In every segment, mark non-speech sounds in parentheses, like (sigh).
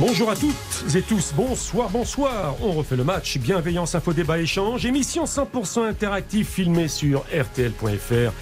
Bonjour à toutes et tous, bonsoir, bonsoir. On refait le match, bienveillance, info, débat, échange, émission 100% interactive filmée sur rtl.fr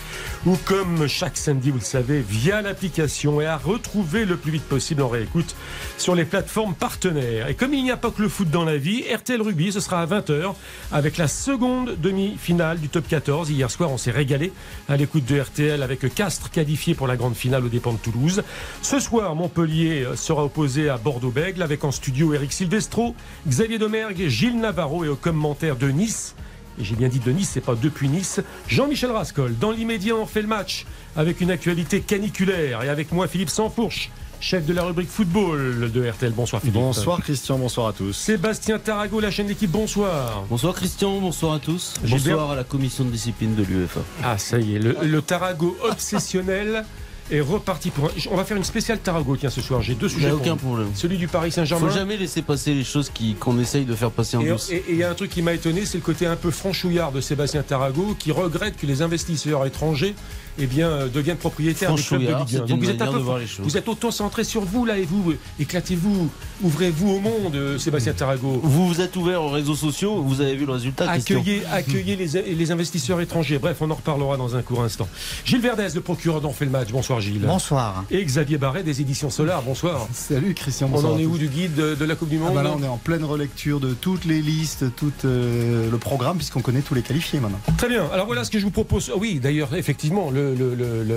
ou comme chaque samedi, vous le savez, via l'application et à retrouver le plus vite possible en réécoute sur les plateformes partenaires. Et comme il n'y a pas que le foot dans la vie, RTL Rugby, ce sera à 20h avec la seconde demi-finale du top 14. Hier soir, on s'est régalé à l'écoute de RTL avec Castres qualifié pour la grande finale aux dépens de Toulouse. Ce soir, Montpellier sera opposé à Avec en studio Eric Silvestro, Xavier Domergue, Gilles Navarro et au commentaire de Nice et j'ai bien dit de Nice, c'est pas depuis Nice, Jean-Michel Rascol. Dans l'immédiat, on fait le match avec une actualité caniculaire et avec moi Philippe Sansfourche chef de la rubrique football de RTL. Bonsoir Philippe. Bonsoir Christian, bonsoir à tous. Sébastien Tarago, la chaîne d'équipe, bonsoir. Bonsoir Christian, bonsoir à tous. Bonsoir à la commission de discipline de l'UEFA. Ah ça y est, le, le Tarago obsessionnel est reparti pour. On va faire une spéciale Tarago tiens ce soir. J'ai deux sujets. aucun problème. Celui du Paris Saint-Germain. Faut jamais laisser passer les choses qu'on essaye de faire passer en douce. Et il y a un truc qui m'a étonné, c'est le côté un peu franchouillard de Sébastien Tarago qui regrette que les investisseurs étrangers eh bien, euh, deviennent propriétaires des clubs de Ligue 1. Donc vous êtes, un peu, vous êtes autant centré sur vous là et vous éclatez-vous, ouvrez-vous au monde, euh, Sébastien Tarago. Vous vous êtes ouvert aux réseaux sociaux, vous avez vu le résultat. Accueillez, (laughs) accueillez les, les, investisseurs étrangers. Bref, on en reparlera dans un court instant. Gilles Verdez, le procureur d'On fait le match. Bonsoir Gilles. Bonsoir. Et Xavier Barret des éditions Solar. Bonsoir. Salut Christian. Bonsoir on en est où du guide de, la Coupe du Monde ah bah Là, on est en pleine relecture de toutes les listes, tout euh, le programme, puisqu'on connaît tous les qualifiés maintenant. Très bien. Alors voilà ce que je vous propose. Oui, d'ailleurs, effectivement, le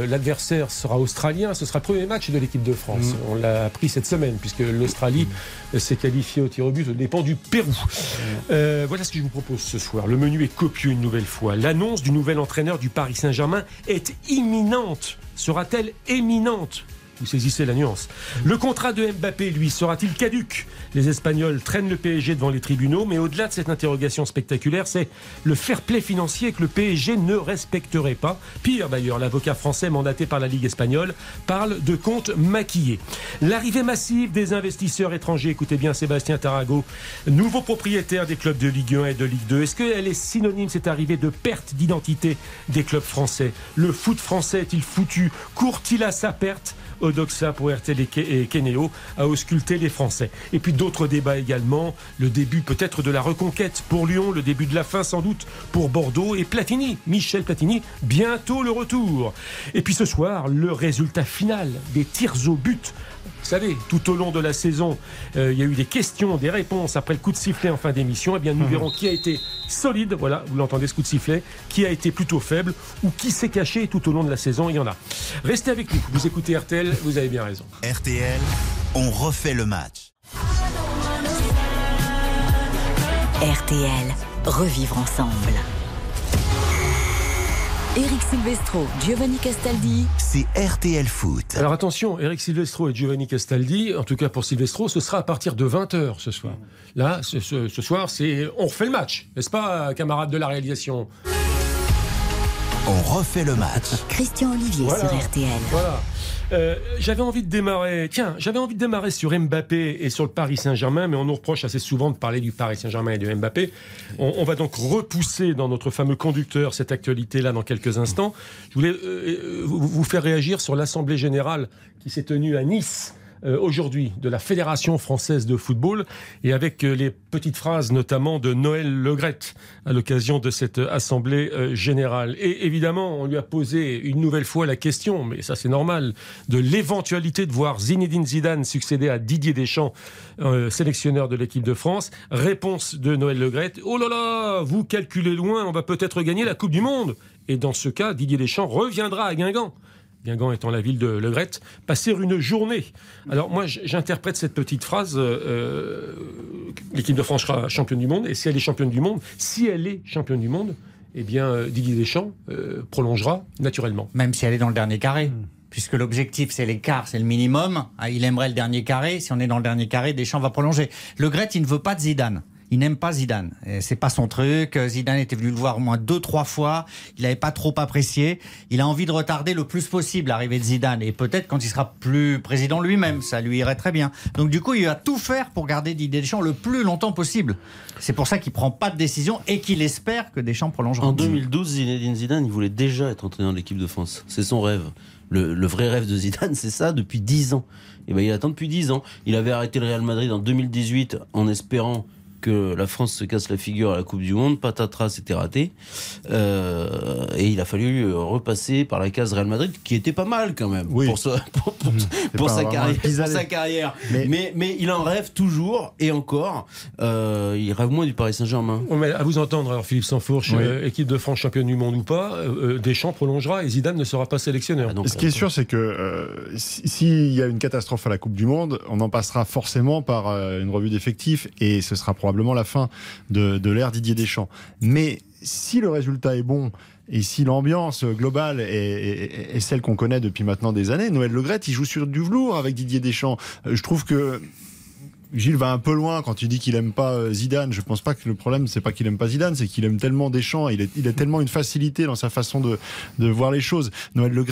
l'adversaire sera australien. Ce sera le premier match de l'équipe de France. Mm. On l'a appris cette semaine, puisque l'Australie mm. s'est qualifiée au tir au but au dépend du Pérou. Mm. Euh, voilà ce que je vous propose ce soir. Le menu est copieux une nouvelle fois. L'annonce du nouvel entraîneur du Paris Saint-Germain est imminente. Sera-t-elle éminente? Vous saisissez la nuance. Le contrat de Mbappé, lui, sera-t-il caduque Les Espagnols traînent le PSG devant les tribunaux, mais au-delà de cette interrogation spectaculaire, c'est le fair play financier que le PSG ne respecterait pas. Pire d'ailleurs, l'avocat français mandaté par la Ligue espagnole parle de comptes maquillés. L'arrivée massive des investisseurs étrangers, écoutez bien Sébastien Tarago, nouveau propriétaire des clubs de Ligue 1 et de Ligue 2, est-ce qu'elle est synonyme, cette arrivée, de perte d'identité des clubs français? Le foot français est-il foutu? Court-il à sa perte? Odoxa pour RTL et Kenéo à ausculter les Français. Et puis d'autres débats également. Le début peut-être de la reconquête pour Lyon, le début de la fin sans doute pour Bordeaux et Platini, Michel Platini, bientôt le retour. Et puis ce soir, le résultat final des tirs au but vous savez, tout au long de la saison, euh, il y a eu des questions, des réponses après le coup de sifflet en fin d'émission. Eh bien, nous mhm. verrons qui a été solide, voilà, vous l'entendez ce coup de sifflet, qui a été plutôt faible ou qui s'est caché tout au long de la saison. Il y en a. Restez avec nous. Vous écoutez RTL, vous avez bien raison. RTL, on refait le match. RTL, revivre ensemble. Eric Silvestro, Giovanni Castaldi. C'est RTL Foot. Alors attention, Eric Silvestro et Giovanni Castaldi, en tout cas pour Silvestro, ce sera à partir de 20h ce soir. Là, ce, ce soir, c'est on refait le match, n'est-ce pas, camarade de la réalisation? On refait le match. Christian Olivier sur RTL. Voilà. Euh, j'avais envie de démarrer. Tiens, j'avais envie de démarrer sur Mbappé et sur le Paris Saint-Germain, mais on nous reproche assez souvent de parler du Paris Saint-Germain et de Mbappé. On, va donc repousser dans notre fameux conducteur cette actualité-là dans quelques instants. Je voulais euh, vous faire réagir sur l'Assemblée générale qui s'est tenue à Nice euh, aujourd'hui de la Fédération française de football et avec euh, les petites phrases notamment de Noël Legrette à l'occasion de cette assemblée euh, générale. Et évidemment, on lui a posé une nouvelle fois la question, mais ça c'est normal, de l'éventualité de voir Zinedine Zidane succéder à Didier Deschamps, sélectionneur de l'équipe de France. Réponse de Noël Legrette, oh là là, vous calculez loin, on va peut-être gagner la Coupe du Monde. Et dans ce cas, Didier Deschamps reviendra à Guingamp. Guingamp étant la ville de Legrette, passer une journée. Alors moi, j'interprète cette petite phrase, euh, euh, l'équipe de France sera championne du monde, et si elle est championne du monde, si elle est championne du monde, eh bien euh, Didier Deschamps prolongera naturellement. Même si elle est dans le dernier carré puisque l'objectif c'est l'écart, c'est le minimum. Ah, il aimerait le dernier carré. Si on est dans le dernier carré, Deschamps va prolonger. Le Gret, il ne veut pas de Zidane il n'aime pas Zidane. C'est pas son truc. Zidane était venu le voir au moins deux, trois fois. Il n'avait pas trop apprécié. Il a envie de retarder le plus possible l'arrivée de Zidane. Et peut-être quand il sera plus président lui-même, ça lui irait très bien. Donc du coup, il va tout faire pour garder Didier Deschamps le plus longtemps possible. C'est pour ça qu'il prend pas de décision et qu'il espère que Deschamps prolongera. En 2012, Zinedine Zidane, il voulait déjà être entraîneur de l'équipe de France. C'est son rêve. Le, le, vrai rêve de Zidane, c'est ça depuis 10 ans. Et ben, il attend depuis 10 ans. Il avait arrêté le Real Madrid en 2018 en espérant que la France se casse la figure à la Coupe du Monde. Patatras, c'était raté. Euh, et il a fallu repasser par la case Real Madrid, qui était pas mal quand même pour, (laughs) sa, pour, sa, carrière, Mais... mais... il en rêve toujours et encore. Euh, il rêve moins du Paris Saint-Germain. à vous entendre, alors Philippe Sansfourche, euh, équipe de France championne du monde ou pas, Deschamps prolongera et Zidane ne sera pas sélectionneur. Ah, Ce qui est sûr, c'est que s'il y a une catastrophe à la Coupe du Monde, on en passera forcément par une revue d'effectifs et ce sera probablement probablement la fin de, l'ère Didier Deschamps. Mais si le résultat est bon et si l'ambiance globale est, celle qu'on connaît depuis maintenant des années, Noël Legrette, il joue sur du velours avec Didier Deschamps. Euh, je trouve que Gilles va un peu loin quand il dit qu'il aime pas euh, Zidane. Je pense pas que le problème c'est pas qu'il aime pas Zidane, c'est qu'il aime tellement Deschamps. Il, il a tellement une facilité dans sa façon de, de voir les choses. Noël Le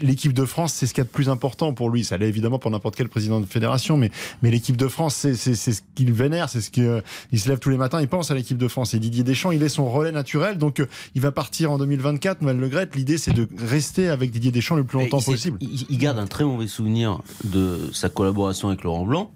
l'équipe de France, c'est ce qu'il y a de plus important pour lui. Ça l'est évidemment pour n'importe quel président de fédération, mais, mais l'équipe de France, c'est ce qu'il vénère, c'est ce qu'il euh, il se lève tous les matins, il pense à l'équipe de France. Et Didier Deschamps, il est son relais naturel, donc euh, il va partir en 2024. Noël Le l'idée c'est de rester avec Didier Deschamps le plus longtemps possible. il garde un très mauvais souvenir de sa collaboration avec Laurent Blanc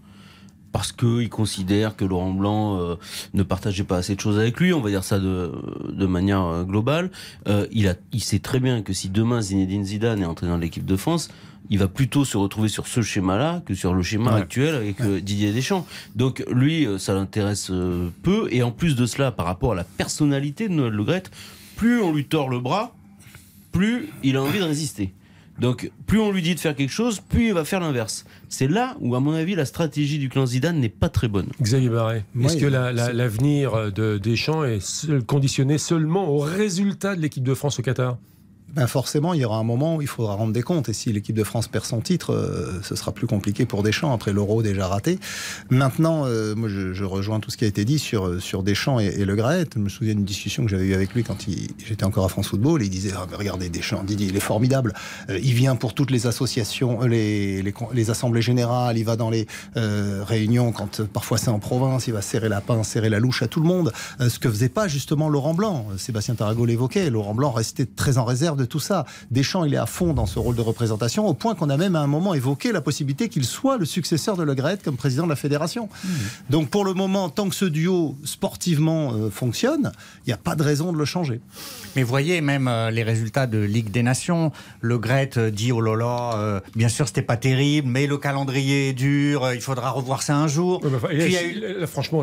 parce qu'il considère que Laurent Blanc euh, ne partageait pas assez de choses avec lui, on va dire ça de, de manière euh, globale. Euh, il, a, il sait très bien que si demain Zinedine Zidane est entraîneur dans l'équipe de France, il va plutôt se retrouver sur ce schéma-là que sur le schéma actuel avec Didier Deschamps. Donc lui, ça l'intéresse peu. Et en plus de cela, par rapport à la personnalité de Noël Le plus on lui tord le bras, plus il a envie de résister. Donc, plus on lui dit de faire quelque chose, plus il va faire l'inverse. C'est là où, à mon avis, la stratégie du clan Zidane n'est pas très bonne. Xavier Barret, est-ce que l'avenir de Deschamps est conditionné seulement au résultat de l'équipe de France au Qatar? Ben forcément, il y aura un moment où il faudra rendre des comptes. Et si l'équipe de France perd son titre, euh, ce sera plus compliqué pour Deschamps après l'Euro déjà raté. Maintenant, euh, moi, je, rejoins tout ce qui a été dit sur, euh, sur Deschamps et, Le Gret. Je me souviens d'une discussion que j'avais eue avec lui quand j'étais encore à France Football. il disait ah, Regardez, Deschamps, Didier, il est formidable. il vient pour toutes les associations, les, les, les assemblées générales. Il va dans les réunions quand parfois c'est en province. Il va serrer la pince, serrer la louche à tout le monde. ce que faisait pas justement Laurent Blanc. Sébastien Tarago l'évoquait. Laurent Blanc restait très en réserve de tout ça. Deschamps, il est à fond dans ce rôle de représentation, au point qu'on a même à un moment évoqué la possibilité qu'il soit le successeur de Le Gret comme président de la fédération. Mmh. Donc pour le moment, tant que ce duo sportivement euh, fonctionne, il n'y a pas de raison de le changer. Mais voyez même euh, les résultats de Ligue des Nations. Le Gret euh, dit oh là là, bien sûr c'était pas terrible, mais le calendrier est dur, il faudra revoir ça un jour. franchement,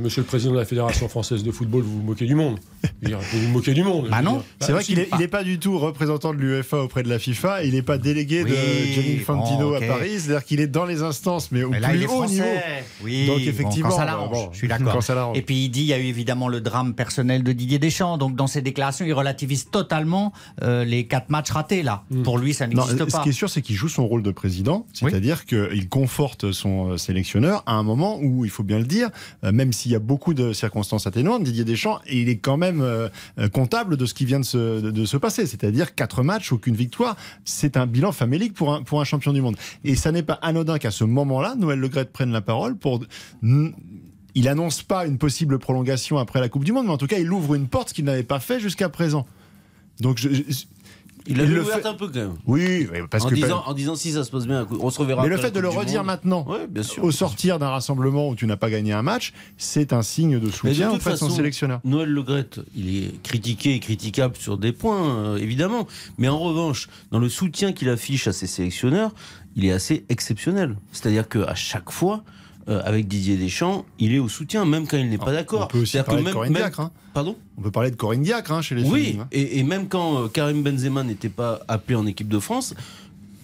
monsieur le président de la Fédération française de football, vous vous moquez du monde. Vous vous moquez du monde. Bah non, c'est vrai qu'il n'est pas du tout représentant de l'UEFA auprès de la FIFA. Il n'est pas délégué de Gianni Fantino à Paris. C'est-à-dire qu'il est dans les instances, mais au plus haut niveau. Oui, donc effectivement, ça l'arrange. je suis d'accord. (laughs) Et puis il dit, il y a eu évidemment le drame personnel de Didier Deschamps. Donc dans ses déclarations, il relativise totalement euh, les quatre matchs ratés là. Mm. Pour lui, ça n'existe pas. Ce qui est sûr, c'est qu'il joue son rôle de président, c'est-à-dire qu'il conforte son euh, sélectionneur à un moment où, il faut bien le dire, euh, même s'il y a beaucoup de circonstances atténuantes, Didier Deschamps, il est quand même comptable de ce qui vient de se, de se passer, c'est-à-dire quatre matchs, aucune victoire. C'est un bilan famélique pour un, pour un champion du monde. Et ça n'est pas anodin qu'à ce moment-là, Noël Le prenne la parole pour il annonce pas une possible prolongation après la Coupe du Monde, mais en tout cas, il ouvre une porte qu'il n'avait pas fait jusqu'à présent. Donc, je, il l'a ouvert un peu quand même. Oui, parce en que disant, en disant si ça se passe bien, on se reverra. Mais le fait de le redire maintenant, bien sûr, au sortir d'un rassemblement où tu n'as pas gagné un match, c'est un signe de soutien en fait son sélectionneur. Noël Le il est critiqué et critiquable sur des points, euh, évidemment. Mais en revanche, dans le soutien qu'il affiche à ses sélectionneurs, il est assez exceptionnel. C'est-à-dire qu'à chaque fois, euh, avec Didier Deschamps, il est au soutien, même quand il n'est pas d'accord. On peut aussi parler de Corinne Diacre. Hein. Pardon On peut parler de Corinne Diacre hein, chez les Oui, hein. et, même quand euh, Karim Benzema n'était pas appelé en équipe de France,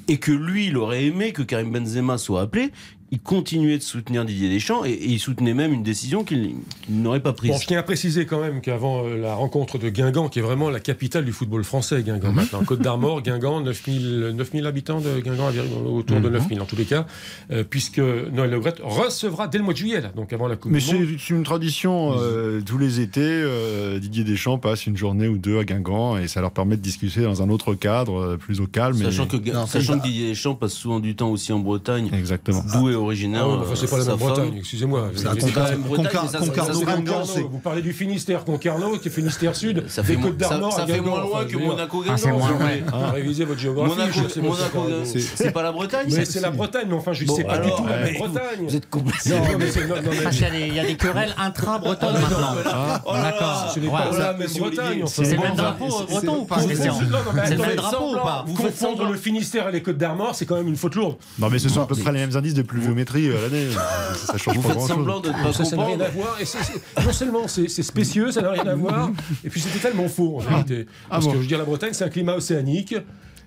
et que lui, il aurait aimé que Karim Benzema soit appelé, il continuait de soutenir Didier Deschamps et, et il soutenait même une décision qu'il n'aurait pas prise. Bon, je tiens à préciser quand même qu'avant euh, la rencontre de Guingamp, qui est vraiment la capitale du football français, Guingamp Mhm. maintenant, Côte d'Armor, Guingamp, 9000 9000 habitants de Guingamp, autour Mhm. de 9000 en tous les cas, euh, puisque Noël Le Graët recevra dès le mois de juillet, là, donc avant la Coupe Mais du Monde. c'est c'est une tradition. euh, tous les étés, euh, Didier Deschamps passe une journée ou deux à Guingamp et ça leur permet de discuter dans un autre cadre, plus au calme. et- Sachant que, Non, sachant c'est- que Didier Deschamps passe souvent du temps aussi en Bretagne, Exactement. d'où est originaire. Ah ouais, enfin, c'est pas la même. Bretagne, excusez-moi. Concarneau, Vous parlez du Finistère, Concarneau, qui est Finistère Sud, Ça fait, Côtes d'Armor ça à fait Guingamp. moins loin que Monaco Ah, c'est moins loin. (laughs) Ah, révisez votre géographie. Monaco, c'est pas la Bretagne Mais c'est la Bretagne, mais enfin, je sais pas du tout la Bretagne. Vous êtes complètement. Parce qu'il y a des- il y, a des querelles intra-bretonnes maintenant. Là là, D'accord. C'est le même drapeau c'est- breton ou pas, C'est le même drapeau ou pas Confondre le Finistère et les Côtes d'Armor, c'est quand même une faute lourde. Non, mais ce sont à peu près les mêmes indices de pluviométrie euh, à l'année. Ça change Vous pas grand semblant de ne pas Ça, ça n'a rien comprendre. à voir. Et non seulement c'est spécieux, ça n'a rien à voir, et puis c'était tellement faux en vérité. Parce bon. que je veux dire, la Bretagne, c'est un climat océanique.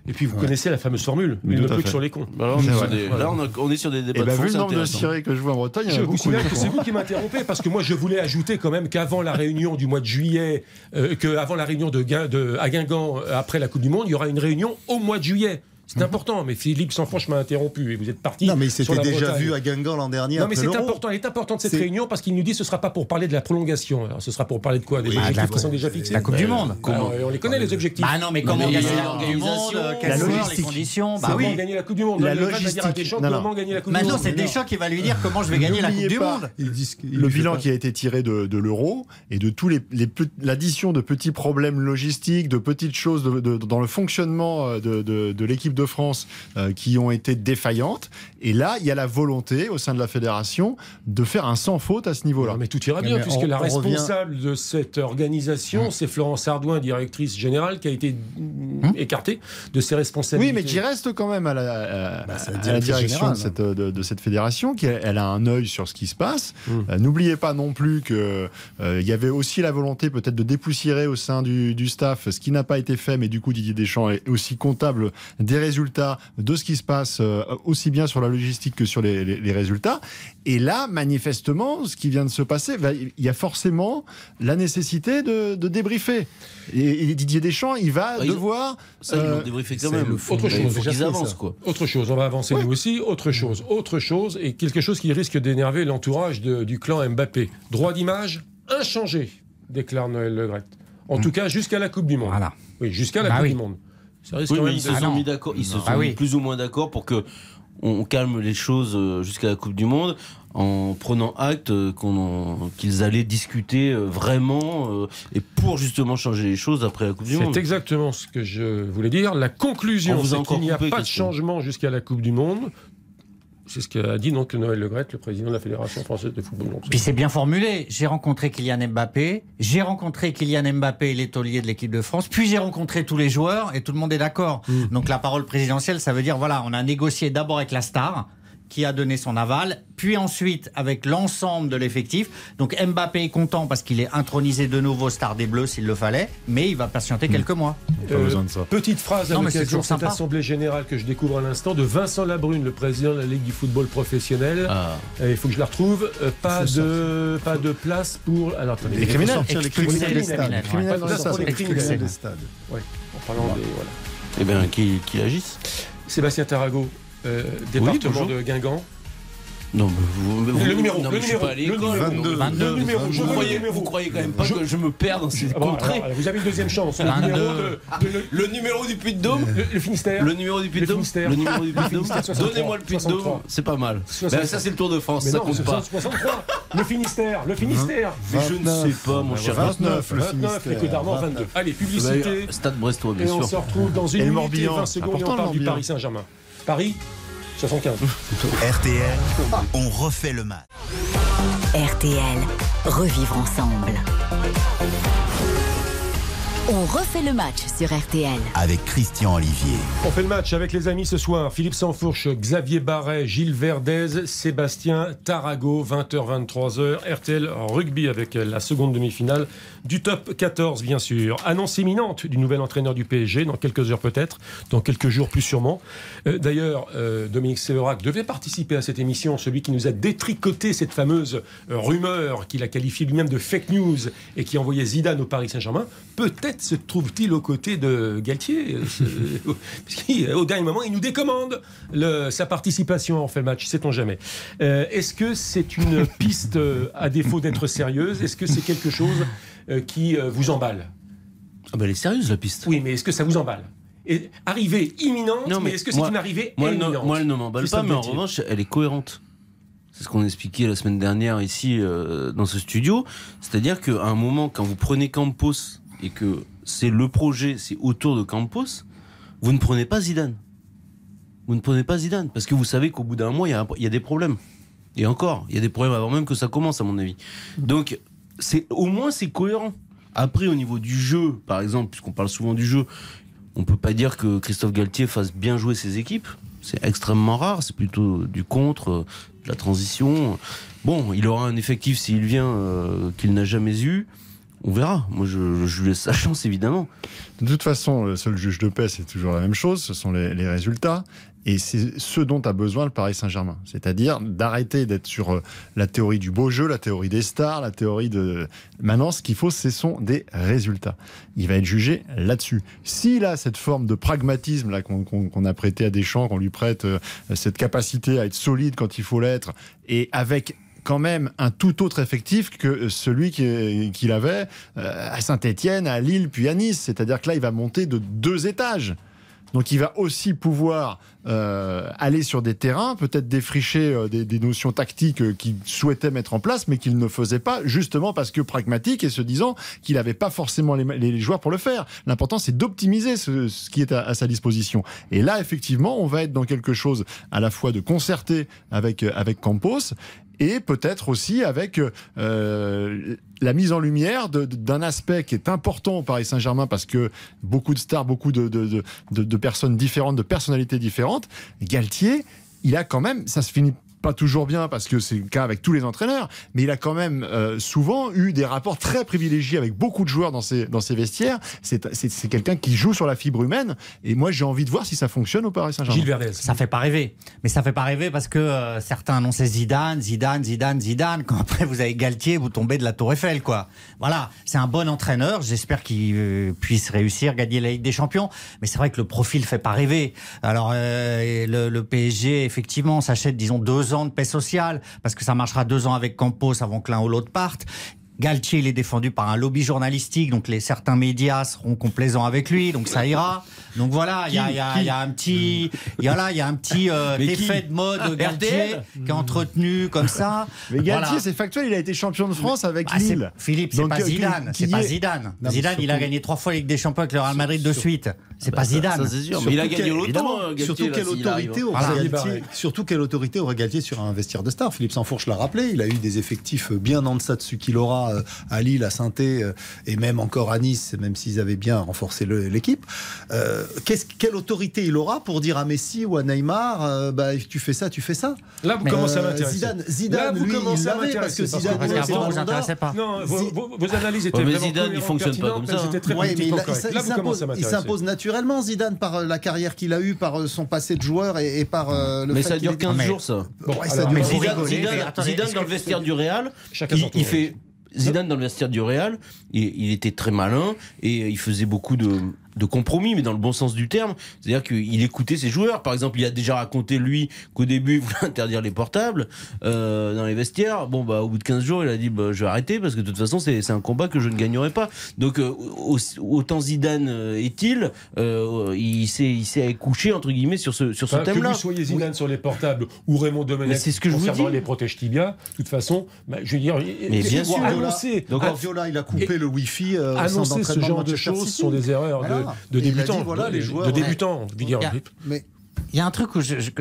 Et puis vous connaissez la fameuse formule, il ne pleut que sur les cons. Alors, on est C'est sur vrai. des- Là, on, a- on est sur des Et débats de ben, fond, vu le nombre de cirés que je vois en Bretagne, Je a vous signale que c'est vous qui m'interrompez parce que moi je voulais ajouter quand même qu'avant la réunion du mois de juillet, euh, qu'avant la réunion de, de- à Guingamp euh, après la Coupe du Monde, il y aura une réunion au mois de juillet. C'est important, mais Philippe Sanfranche m'a interrompu et vous êtes parti. Non, mais il s'était déjà Bretagne. vu à Guingamp l'an dernier. Non, mais c'est important. Elle est importante cette C'est- réunion parce qu'il nous dit que ce sera pas pour parler de la prolongation. Alors, ce sera pour parler de quoi Des Oui, objectifs la- qui sont déjà fixés. La Coupe du Monde. Alors, on les connaît les objectifs. Bah non, mais comment gagner il y a la Coupe du Monde euh, la sont les logistique. conditions Bah Comment oui. gagner la Coupe du Monde La logistique. Deschamps Non, non. comment gagner la Coupe du Maintenant, Monde c'est Mais non. Deschamps qui va lui dire comment je vais gagner la Coupe du Monde. Le bilan qui a été tiré de, de l'euro et de tous les, l'addition de petits problèmes logistiques, de petites choses de- de- dans le fonctionnement euh, de, de- de l'équipe de France euh, qui ont été défaillantes. Et là, il y a la volonté au sein de la fédération de faire un sans faute à ce niveau-là. Mais tout ira bien, Mais puisque on- la on revient- responsable de cette organisation, c'est Florence Ardouin, directrice générale, qui a été mm, écartée de ses responsabilités. Oui, mais qui reste quand même à la, à- Bah, à la direction générale, de cette, de, de cette fédération, qui elle a un œil sur ce qui se passe. Euh, N'oubliez pas non plus que euh, il y avait aussi la volonté peut-être de dépoussiérer au sein du, du staff, ce qui n'a pas été fait, mais du coup Didier Deschamps est aussi comptable des résultats de ce qui se passe euh, aussi bien sur la logistique que sur les, les- les résultats. Et là, manifestement, ce qui vient de se passer, il y a forcément la nécessité de, de débriefer. Et, et Didier Deschamps, il va Ah, ils- devoir Ça, ils euh, l'ont débriefé quand même. le fond. Autre chose, qu'ils avancent, quoi. Autre chose, on va avancer nous aussi. Autre chose, autre chose, et quelque chose qui risque d'énerver l'entourage du clan Mbappé. Droit d'image inchangé, déclare Noël Le. En tout cas, jusqu'à la Coupe du Monde. Voilà. Oui, jusqu'à la Bah Coupe oui. du Monde. Ça risque Oui, quand mais même ils se de- Ah sont non. mis d'accord. Ils se sont Ah mis plus ou moins d'accord pour que on calme les choses euh, jusqu'à la Coupe du Monde en prenant acte euh, qu'ils allaient discuter euh, vraiment euh, et pour justement changer les choses après la Coupe du Monde. C'est exactement ce que je voulais dire. La On conclusion, c'est qu'il n'y a pas de changement jusqu'à la Coupe du Monde. C'est ce qu'a dit donc Noël Le Graët, le président de la Fédération française de football. Donc, Puis c'est bien formulé. J'ai rencontré Kylian Mbappé, j'ai rencontré Kylian Mbappé, l'étolier de l'équipe de France, puis j'ai rencontré tous les joueurs et tout le monde est d'accord. Donc la parole présidentielle, ça veut dire voilà, on a négocié d'abord avec la star qui a donné son aval, puis ensuite avec l'ensemble de l'effectif. Donc Mbappé est content parce qu'il est intronisé de nouveau star des Bleus s'il le fallait, mais il va patienter quelques mois. Pas besoin de ça. Petite phrase à Non, mais de toujours cette assemblée générale que je découvre à l'instant de Vincent Labrune, le président de la Ligue du football professionnel. Ah. Euh, Il faut que je la retrouve. Euh, pas, de, pas de place pour. Alors, attendez, Les criminels. sortir les criminels les des stades. criminels, Les criminels ouais. dans Pas les de stades. place pour les Criminels criminels. des stades. Ouais, en parlant des. Voilà. Eh bien, qui, qui agissent Sébastien Tarago, euh, département de Guingamp. Non, mais vous, mais vous- Le numéro, non, le mais je suis numéro, pas à le l'école. numéro, 22. 22. Le numéro, je Vous croyez, numéro. vous croyez quand même pas Je- que je me perds dans ces Ah bon, contrées alors, vous avez une deuxième chance. Le 22. numéro de, de- le, Le numéro du Puy-de-Dôme le- le Finistère. Le numéro du Puy-de-Dôme Finistère. Le numéro du Puy-de-Dôme Finistère, 63. Donnez-moi le Puy-de-Dôme, 63. c'est pas mal. 63. Ben, ça, c'est le Tour de France, Mais ça non, compte c'est pas. 63. Le Finistère, le Finistère. Mais je ne sais pas, mon cher. 29, le 29, les Finistère. Côtes d'Armor, 22. Allez, publicité. Stade Brestois, Et bien on se sûr. retrouve dans une Et minute et Morbihan. 20 secondes et on le parle du. Paris Saint-Germain. Paris 75. (laughs) RTL, on refait le match. RTL. Revivre ensemble. On refait le match sur RTL. Avec Christian Olivier. On fait le match avec les amis ce soir. Philippe Sansfourche, Xavier Barret, Gilles Verdez, Sébastien Tarago, 20h, 23h. RTL Rugby avec la seconde demi-finale du top 14, bien sûr. Annonce imminente du nouvel entraîneur du PSG, dans quelques heures peut-être, dans quelques jours plus sûrement. Euh, D'ailleurs, euh, Dominique Séverac devait participer à cette émission, celui qui nous a détricoté cette fameuse euh, rumeur qu'il a qualifiée lui-même de fake news et qui envoyait Zidane au Paris Saint-Germain. Peut-être se trouve-t-il aux côtés de Galtier, (laughs) puisqu'au dernier moment, il nous décommande le- sa participation en fait match, sait-on jamais. Euh, Est-ce que c'est une piste, à défaut d'être sérieuse, est-ce que c'est quelque chose qui euh, vous emballe Ah bah elle est sérieuse la piste. Oui, mais est-ce que ça vous emballe? Et Arrivée imminente, Non, mais, mais est-ce que c'est une arrivée Moi, imminente? moi, elle ne m'emballe pas, mais en revanche, elle est cohérente. C'est ce qu'on expliquait la semaine dernière ici euh, dans ce studio. C'est-à-dire qu'à un moment, quand vous prenez Campos et que c'est le projet, c'est autour de Campos, vous ne prenez pas Zidane. Vous ne prenez pas Zidane parce que vous savez qu'au bout d'un mois, il y, y a des problèmes. Et encore, il y a des problèmes avant même que ça commence, à mon avis. Donc, c'est au moins c'est cohérent. Après, au niveau du jeu, par exemple, puisqu'on parle souvent du jeu, on peut pas dire que Christophe Galtier fasse bien jouer ses équipes. C'est extrêmement rare. C'est plutôt du contre, de la transition. Bon, il aura un effectif s'il vient euh, qu'il n'a jamais eu. On verra. Moi, je, je laisse sa chance, évidemment. De toute façon, le seul juge de paix, c'est toujours la même chose, ce sont les résultats. Et c'est ce dont a besoin le Paris Saint-Germain. C'est-à-dire d'arrêter d'être sur euh, la théorie du beau jeu, la théorie des stars, la théorie de... Maintenant, ce qu'il faut, ce sont des résultats. Il va être jugé là-dessus. S'il a cette forme de pragmatisme là qu'on a prêté à Deschamps, qu'on lui prête euh, cette capacité à être solide quand il faut l'être, et avec quand même un tout autre effectif que celui qui- qu'il avait euh, à Saint-Étienne, à Lille, puis à Nice. C'est-à-dire que là, il va monter de deux étages. Donc il va aussi pouvoir euh, aller sur des terrains, peut-être défricher euh, des, des notions tactiques euh, qu'il souhaitait mettre en place, mais qu'il ne faisait pas, justement parce que pragmatique et se disant qu'il n'avait pas forcément les, les joueurs pour le faire. L'important, c'est d'optimiser ce, ce qui est à, à sa disposition. Et là, effectivement, on va être dans quelque chose à la fois de concerté avec, euh, avec Campos et peut-être aussi avec euh, la mise en lumière d'un aspect qui est important au Paris Saint-Germain parce que beaucoup de stars, beaucoup de- de personnes différentes, de personnalités différentes. Galtier, il a quand même, ça se finit pas toujours bien parce que c'est le cas avec tous les entraîneurs, mais il a quand même euh, souvent eu des rapports très privilégiés avec beaucoup de joueurs dans ses, dans ses vestiaires. C'est c'est- c'est quelqu'un qui joue sur la fibre humaine et moi j'ai envie de voir si ça fonctionne au Paris Saint-Germain. Gilles Verdez. Ça fait pas rêver. Mais ça fait pas rêver parce que euh, certains annonçaient Zidane, Zidane, Zidane, Zidane. Quand après vous avez Galtier, vous tombez de la Tour Eiffel, quoi. Voilà, c'est un bon entraîneur. J'espère qu'il euh, puisse réussir, gagner la Ligue des Champions. Mais c'est vrai que le profil fait pas rêver. Alors euh, le, le PSG, effectivement, s'achète, disons, deux ans de paix sociale parce que ça marchera deux ans avec Campos avant que l'un ou l'autre parte. Galtier, il est défendu par un lobby journalistique, donc les certains médias seront complaisants avec lui, donc ça ira. Donc voilà, il y a, y y un petit, il y a là, il y a un petit euh, effet de mode Galtier RTL qui est entretenu comme ça. Mais Galtier, Voilà. c'est factuel, il a été champion de France avec Ah, c'est- Lille. Philippe, c'est pas euh, Zidane, c'est pas Zidane. Non, mais Zidane, il a gagné trois fois la Ligue des Champions avec le Real Madrid de suite. C'est pas Bah, Zidane. Ça, c'est sûr. Mais il a gagné Galtier, surtout quelle autorité aurait. Galtier, surtout quelle autorité aurait Galtier sur un vestiaire de star? Philippe Sansfourche l'a rappelé, il a eu des effectifs bien en deçà de ce qu'il aura euh, à Lille, à saint et même encore à Nice, même s'ils avaient bien renforcé l'équipe. Euh, qu'est-ce- quelle autorité il aura pour dire à Messi ou à Neymar, euh, bah, tu fais ça, tu fais ça? Là, vous commencez à Euh, m'intéresser. Zidane, Là, Zidane vous lui, il commencez à l'avait parce que m'intéresser, parce que- Zidane, Parce qu'avant, vous intéressez pas. Non, vos, vos- vos analyses étaient mais vraiment Zidane, il fonctionne pas comme ça, C'était hein. très Ouais, mais il, il Là, il s'impose naturellement, Zidane, par euh, la carrière qu'il a eue, par euh, son passé de joueur et, et par euh, le Mais fait ça dure ait- 15 Mais- jours, ça. Bon, Ouais, alors, ça dure- Mais Zidane, Zidane- Zidane dans le vestiaire du Real, il, fait Zidane dans le vestiaire du Real, il, il était très malin et il faisait beaucoup de, de compromis, mais dans le bon sens du terme. C'est-à-dire qu'il écoutait ses joueurs. Par exemple, il a déjà raconté lui qu'au début (laughs) il voulait interdire les portables euh, dans les vestiaires. Bon bah au bout de 15 jours, il a dit bah, je vais arrêter parce que de toute façon c'est c'est un combat que je ne gagnerai pas. Donc euh, au- autant Zidane euh, est-il, euh, il s'est il s'est couché entre guillemets sur ce sur ce Enfin, que thème-là. vous soyez Zidane sur les portables ou Raymond Domenech Mais c'est ce que je vous concernant dis. les protèges tibia, de toute façon, bah, je veux dire, Mais bien sûr. annoncer, Donc, Guardiola, il a coupé le Wi-fi. euh, annoncer ce genre de choses sont des erreurs de- De, débutants. dit, voilà, de, les de joueurs, débutants, je veux dire. Mais Il y a un truc où je- je-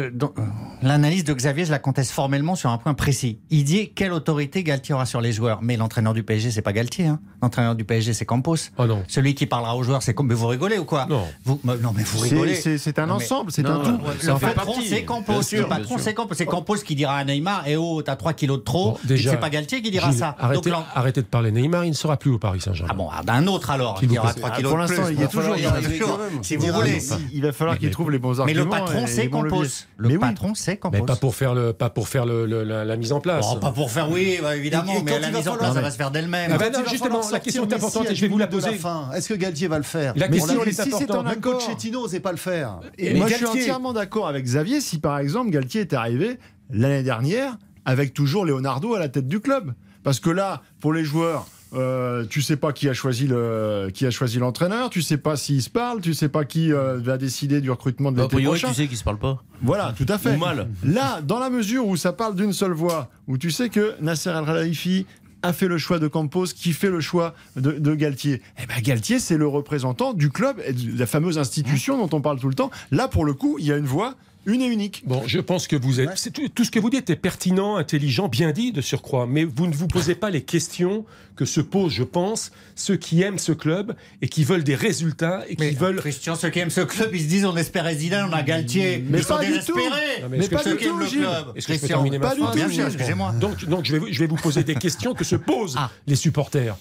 l'analyse de Xavier, je la conteste formellement sur un point précis. Il dit quelle autorité Galtier aura sur les joueurs? Mais l'entraîneur du PSG, c'est pas Galtier. hein. L'entraîneur du PSG, c'est Campos. Oh non. Celui qui parlera aux joueurs, c'est comme. Mais vous rigolez ou quoi? Non. Vous- mais- non, mais vous rigolez. C'est c'est un ensemble, c'est Non, un tout. ouais, Le ça en fait patron, c'est Campos. Sûr, le patron, c'est Campos. C'est Campos qui dira à Neymar Eh oh, t'as 3 kilos de trop. Bon, déjà, c'est pas Galtier qui dira Gilles, ça. Arrêtez, Donc, l'en- arrêtez de parler Neymar, il ne sera plus au Paris Saint-Germain. Ah bon, ah, d'un autre alors, vous aura plaît. 3 Ah, kilos pour de plus. l'instant, il y a va falloir toujours- il. Si Il vous voulez. Il va falloir qu'il trouve les bons arguments. Le patron, bons Campos. leviers. Le Mais oui. patron, c'est Campos. Mais pas pour faire, le, pas pour faire le- le- la, la mise en place. Oh, pas pour faire oui, bah, évidemment, Et- et mais la mise en place, ça va se faire d'elle-même. Ah non, va justement, la question est importante et je vais vous la poser. fin, Est-ce que Galtier va le faire La On question, est si c'est importante. un quand- Chettino n'osait pas le faire. Et Mais moi, je suis entièrement d'accord avec Xavier si, par exemple, Galtier est arrivé l'année dernière avec toujours Leonardo à la tête du club. Parce que là, pour les joueurs, euh, tu sais pas qui a choisi le qui a choisi l'entraîneur, tu sais pas s'ils se parlent, tu sais pas qui euh, va décider du recrutement de A l'été priori, prochain. tu sais qu'ils se parlent pas. Voilà, tout à fait. Ou mal. Là, dans la mesure où ça parle d'une seule voix, où tu sais que Nasser El Khelaifi a fait le choix de Campos, qui fait le choix de, de Galtier. Eh ben Galtier, c'est le représentant du club, et de la fameuse institution dont on parle tout le temps. Là, pour le coup, il y a une voix, une et unique. Bon, je pense que vous êtes. Tout, tout ce que vous dites est pertinent, intelligent, bien dit de surcroît, mais vous ne vous posez pas les questions que se posent, je pense, ceux qui aiment ce club et qui veulent des résultats et qui Mais veulent. Christian, ceux qui aiment ce club, ils se disent on espérait Zidane, on a Galtier. Mais ils sont pas du tout. désespérés. Non, mais pas du qui aiment tout, le Gilles. club. Est-ce que je peux Christian, terminer ma Pas du phrase tout, Bien sûr, excusez-moi. Donc, donc je, vais, vous- je vais vous poser des questions que se posent Ah. les supporters.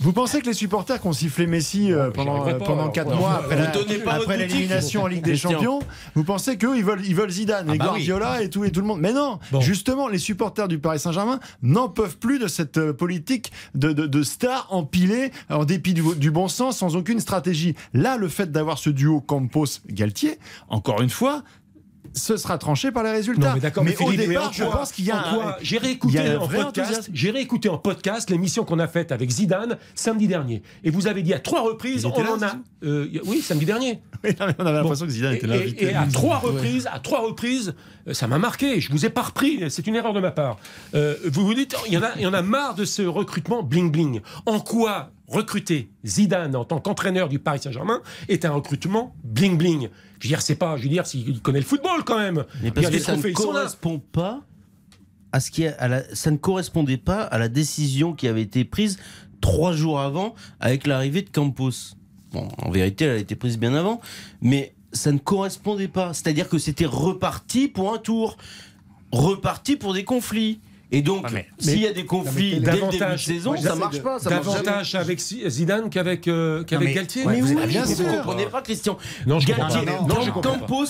Vous pensez que les supporters qui ont sifflé Messi euh, pendant, pas, pendant alors. 4 Ouais, mois après après l'élimination en Ligue des. Champions, vous pensez qu'eux, ils veulent, ils veulent Zidane Ah et bah oui. Guardiola et, tout, et tout le monde? Mais non, Bon. justement, les supporters du Paris Saint-Germain n'en peuvent plus de cette euh, politique de, de, de stars empilées en dépit du, du bon sens, sans aucune stratégie. Là, le fait d'avoir ce duo Campos-Galtier, encore une fois, ce sera tranché par les résultats. Non, mais d'accord, mais, au Philippe, départ, je pense qu'il y a un. J'ai réécouté réécouté en podcast l'émission qu'on a faite avec Zidane samedi dernier. Et vous avez dit à trois reprises, on là, en a. Euh, oui, samedi dernier. (laughs) Oui, non, mais on avait Bon. l'impression que Zidane était là. et- et à trois reprises, à trois reprises, euh, ça m'a marqué. Je vous ai pas repris. C'est une erreur de ma part. Euh, vous vous dites, il y en a, il y en a marre de ce recrutement bling bling. En quoi recruter Zidane en tant qu'entraîneur du Paris Saint-Germain est un recrutement bling bling Je veux dire, c'est pas. Je veux dire, s'il connaît le football quand même. Mais parce que ça ne correspond pas à ce qui est à la, ça ne correspondait pas à la décision qui avait été prise trois jours avant avec l'arrivée de Campos. Bon, en vérité, elle a été prise bien avant, mais ça ne correspondait pas. C'est-à-dire que c'était reparti pour un tour, reparti pour des conflits. Et donc, Ouais, s'il y a des conflits dès le début de davantage- saison, moi, ça marche de- pas. Ça marche. Davantage avec Zidane qu'avec euh, qu'avec Galtier. ouais, Mais vous oui, bien vous ne comprenez pas, Christian. Non, je comprends Galtier, pas. non, Non, comprends pas. Campos,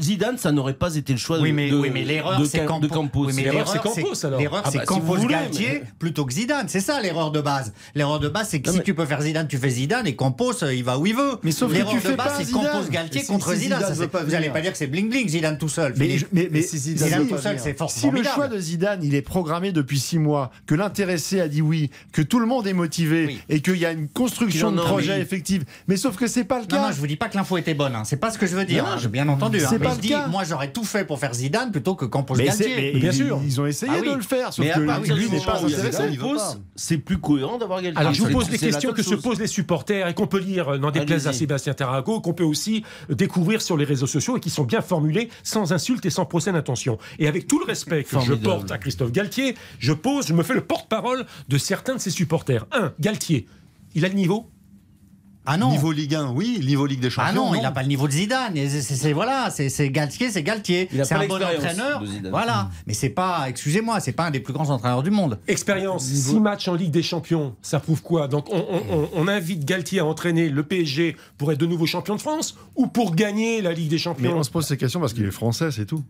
Zidane, ça n'aurait pas été le choix Oui, de, mais, de- oui, mais l'erreur, de c'est Cam- Campos. de Campos. Oui, mais L'erreur, c'est Campos, alors. L'erreur, Ah c'est bah, si vous Campos voulez, Galtier mais- plutôt que Zidane. C'est ça l'erreur de base. L'erreur de base, c'est que si tu peux faire Zidane, tu fais Zidane et Campos, euh, il va où il veut. Mais sauf que l'erreur tu de fais base, pas c'est. Campos Galtier contre Zidane. Vous n'allez pas dire que c'est bling bling Zidane tout seul. Mais, Zidane tout seul, c'est fort si le choix de Zidane, il est programmé depuis six mois, que l'intéressé a dit oui, que tout le monde est motivé Oui. et qu'il y a une construction Non, de non, projet mais- effective, mais sauf que c'est pas le Non, cas. non, je vous dis pas que l'info était bonne. Hein. C'est pas ce que je veux dire. Non, hein. J'ai bien entendu. hein. Mais pas je le dis, cas. moi, j'aurais tout fait pour faire Zidane plutôt que Campos Galtier. mais Bien ils- sûr. Ils ont essayé Ah oui. de le faire, sauf Mais à que partir lui n'est pas intéressé. C'est plus cohérent d'avoir Galtier. Alors je vous pose les questions que se posent les supporters et qu'on peut lire, euh, n'en déplaise à. Sébastien Tarago, qu'on peut aussi découvrir sur les réseaux sociaux et qui sont bien formulées, sans insulte et sans procès d'intention. Et avec tout le respect que je porte à Christophe Galtier, je pose, je me fais le porte-parole de certains de ses supporters. Un, Galtier, il a le niveau? Ah non. Niveau Ligue 1, oui. Niveau Ligue des Champions. Ah non, il n'a pas le niveau de Zidane. C'est- c'est- voilà, c'est c'est Galtier, c'est Galtier. Il a C'est pas un bon entraîneur. de Zidane. Voilà, mais c'est pas, excusez-moi, c'est pas un des plus grands entraîneurs du monde. Expérience, six matchs en Ligue des Champions, ça prouve quoi? Donc on, on- on- on invite Galtier à entraîner le PSG pour être de nouveau champion de France ou pour gagner la Ligue des Mais Champions? on se pose ces questions parce qu'il est français, c'est tout.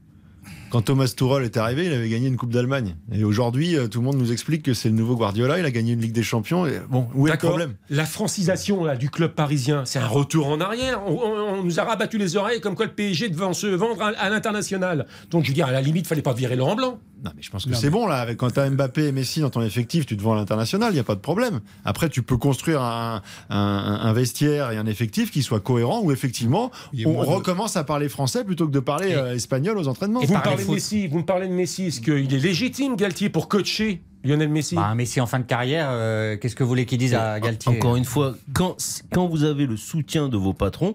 Quand Thomas Tuchel est arrivé, il avait gagné une Coupe d'Allemagne. Et aujourd'hui, euh, tout le monde nous explique que c'est le nouveau Guardiola, il a gagné une Ligue des Champions. Et bon, où est le problème? La francisation là, du club parisien, c'est un retour en arrière. On, on- on nous a rabattu les oreilles comme quoi le PSG devait se vendre à, à l'international. Donc je veux dire, à la limite, fallait pas virer Laurent Blanc. Non, mais je pense que c'est bon, là. Avec, quand tu as Mbappé et Messi dans ton effectif, tu te vends à l'international, il n'y a pas de problème. Après, tu peux construire un, un- un vestiaire et un effectif qui soit cohérent où, effectivement, Il on de- recommence à parler français plutôt que de parler euh, espagnol aux entraînements. Et vous me parlez de. Messi, vous me parlez de Messi. Est-ce qu'il est légitime, Galtier, pour coacher Lionel Messi? Bah, Messi en fin de carrière, euh, qu'est-ce que vous voulez qu'il dise à Galtier? Encore une fois, quand, quand vous avez le soutien de vos patrons,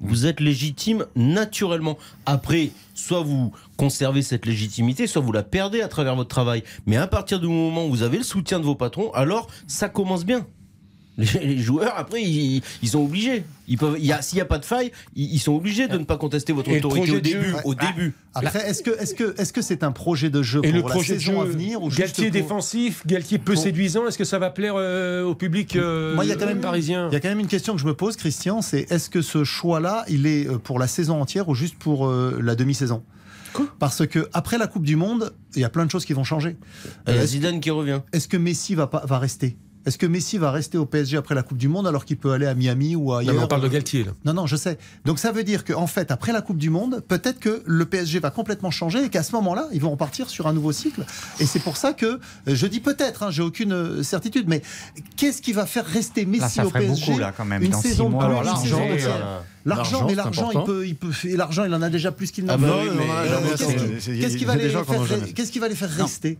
Vous êtes légitime naturellement. Après, soit vous conservez cette légitimité, soit vous la perdez à travers votre travail. Mais à partir du moment où vous avez le soutien de vos patrons, alors ça commence bien. Les, joueurs, après, ils, sont obligés. Ils peuvent, s'il n'y a pas de faille, ils, sont obligés de ne pas contester votre autorité au début. Au début. Après, est-ce que, est-ce que, est-ce que c'est un projet de jeu pour le projet la saison à venir ou Galtier défensif, Galtier peu séduisant. Est-ce que ça va plaire euh, au public euh, Moi, y a quand même parisien. Il y a quand même une question que je me pose, Christian, c'est est-ce que ce choix-là, il est euh, pour la saison entière ou juste pour la demi-saison? Parce que après la Coupe du Monde, il y a plein de choses qui vont changer. Il y a Zidane qui revient. Est-ce que Messi va, pas, va rester? Est-ce que Messi va rester au PSG après la Coupe du Monde alors qu'il peut aller à Miami ou ailleurs non, on parle de Galtier. Là. Non, non, je sais. Donc ça veut dire qu'en fait, après la Coupe du Monde, peut-être que le PSG va complètement changer et qu'à ce moment-là, ils vont repartir sur un nouveau cycle. Et c'est pour ça que euh, je dis peut-être, hein, j'ai aucune euh, certitude, mais qu'est-ce qui va faire rester Messi au PSG là, quand même, une saison mois, alors, L'argent, mais l'argent, il peut, il peut, l'argent, il en a déjà plus qu'il n'en a. Qu'est-ce qui va les faire, qu'est-ce qui va les faire rester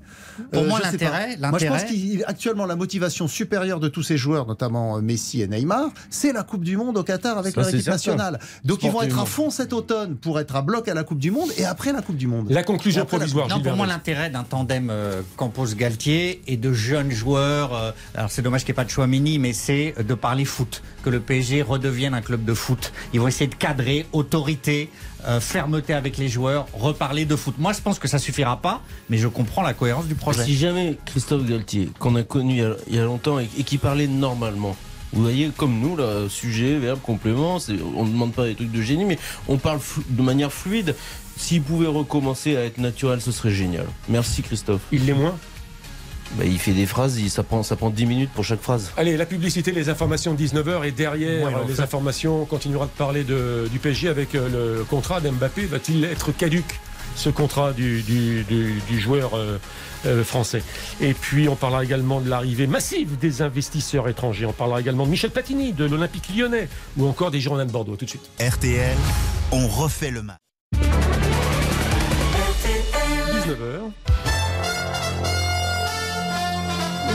Pour moi, l'intérêt, Moi, je pense qu'actuellement, la motivation supérieure de tous ces joueurs, notamment euh, Messi et Neymar, c'est la Coupe du Monde au Qatar avec leur équipe nationale. Donc, ils vont être à fond cet automne pour être à bloc à la Coupe du Monde et après la Coupe du Monde. La conclusion provisoire. Non, pour moi, l'intérêt d'un tandem euh, Campos-Galtier et de jeunes joueurs. Euh, alors, c'est dommage qu'il n'y ait pas de choix mini, mais c'est de parler foot, que le PSG redevienne un club de foot. Ils vont essayer de cadrer, autorité, euh, fermeté avec les joueurs, reparler de foot. Moi, je pense que ça suffira pas, mais je comprends la cohérence du projet. Si jamais Christophe Galtier, qu'on a connu il y a, longtemps et, qui parlait normalement, vous voyez, comme nous, là, sujet, verbe, complément, on ne demande pas des trucs de génie, mais on parle de manière fluide. S'il pouvait recommencer à être naturel, ce serait génial. Merci Christophe. Il l'est moins bah, il fait des phrases, ça, prend, ça prend 10 minutes pour chaque phrase. Allez, la publicité, les informations 19h et derrière les informations, on continuera de parler de, du PSG avec euh, le contrat d'Mbappé. Va-t-il être caduque ce contrat du, du, joueur euh, euh, français? Et puis on parlera également de l'arrivée massive des investisseurs étrangers. On parlera également de Michel Platini, de l'Olympique lyonnais ou encore des Girondins de Bordeaux. Tout de suite. RTL, on refait le match. 19h.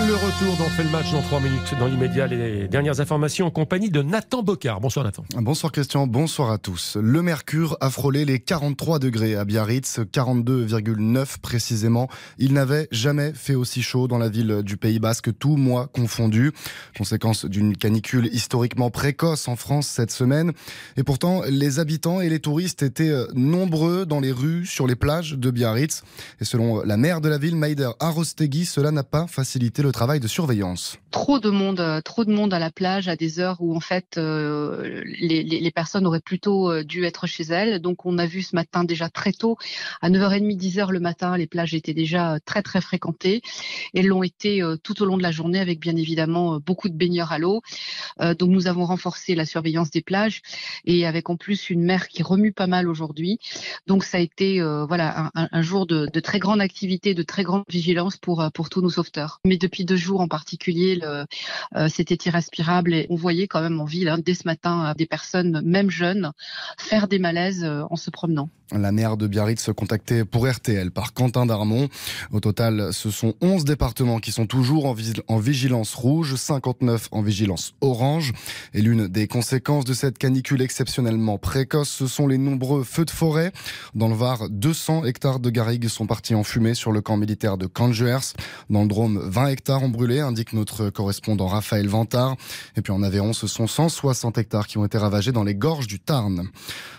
Le retour d'on fait le match dans 3 minutes. Dans l'immédiat, les dernières informations en compagnie de Nathan Bocard. Bonsoir Nathan. Bonsoir Christian, bonsoir à tous. Le mercure a frôlé les 43 degrés à Biarritz, 42,9 précisément. Il n'avait jamais fait aussi chaud dans la ville du Pays Basque, tout mois confondu. Conséquence d'une canicule historiquement précoce en France cette semaine. Et pourtant, les habitants et les touristes étaient nombreux dans les rues, sur les plages de Biarritz. Et selon la maire de la ville, Maider Arostegui, cela n'a pas facilité le travail de surveillance. Trop de monde, euh, trop de monde à la plage à des heures où en fait euh, les, les, personnes auraient plutôt euh, dû être chez elles. Donc on a vu ce matin déjà très tôt, à 9h30, 10h le matin, les plages étaient déjà très très fréquentées et l'ont été tout au long de la journée avec bien évidemment beaucoup de baigneurs à l'eau. donc nous avons renforcé la surveillance des plages et avec en plus une mer qui remue pas mal aujourd'hui. Donc ça a été voilà un, un jour de, de, très grande activité, de très grande vigilance pour pour tous nos sauveteurs. Mais depuis deux jours en particulier, euh, c'était irrespirable et on voyait quand même en ville, hein, dès ce matin, euh, des personnes, même jeunes, faire des malaises euh, en se promenant. La maire de Biarritz contactée pour RTL par Quentin Darmon. Au total, ce sont 11 départements qui sont toujours en, vigilance rouge, 59 en vigilance orange. Et l'une des conséquences de cette canicule exceptionnellement précoce, ce sont les nombreux feux de forêt. Dans le Var, 200 hectares de garrigues sont partis en fumée sur le camp militaire de Canjuers. Dans le Drôme, 20 hectares ont brûlé, indique notre correspondant Raphaël Vantard. Et puis en Aveyron, ce sont 160 hectares qui ont été ravagés dans les gorges du Tarn.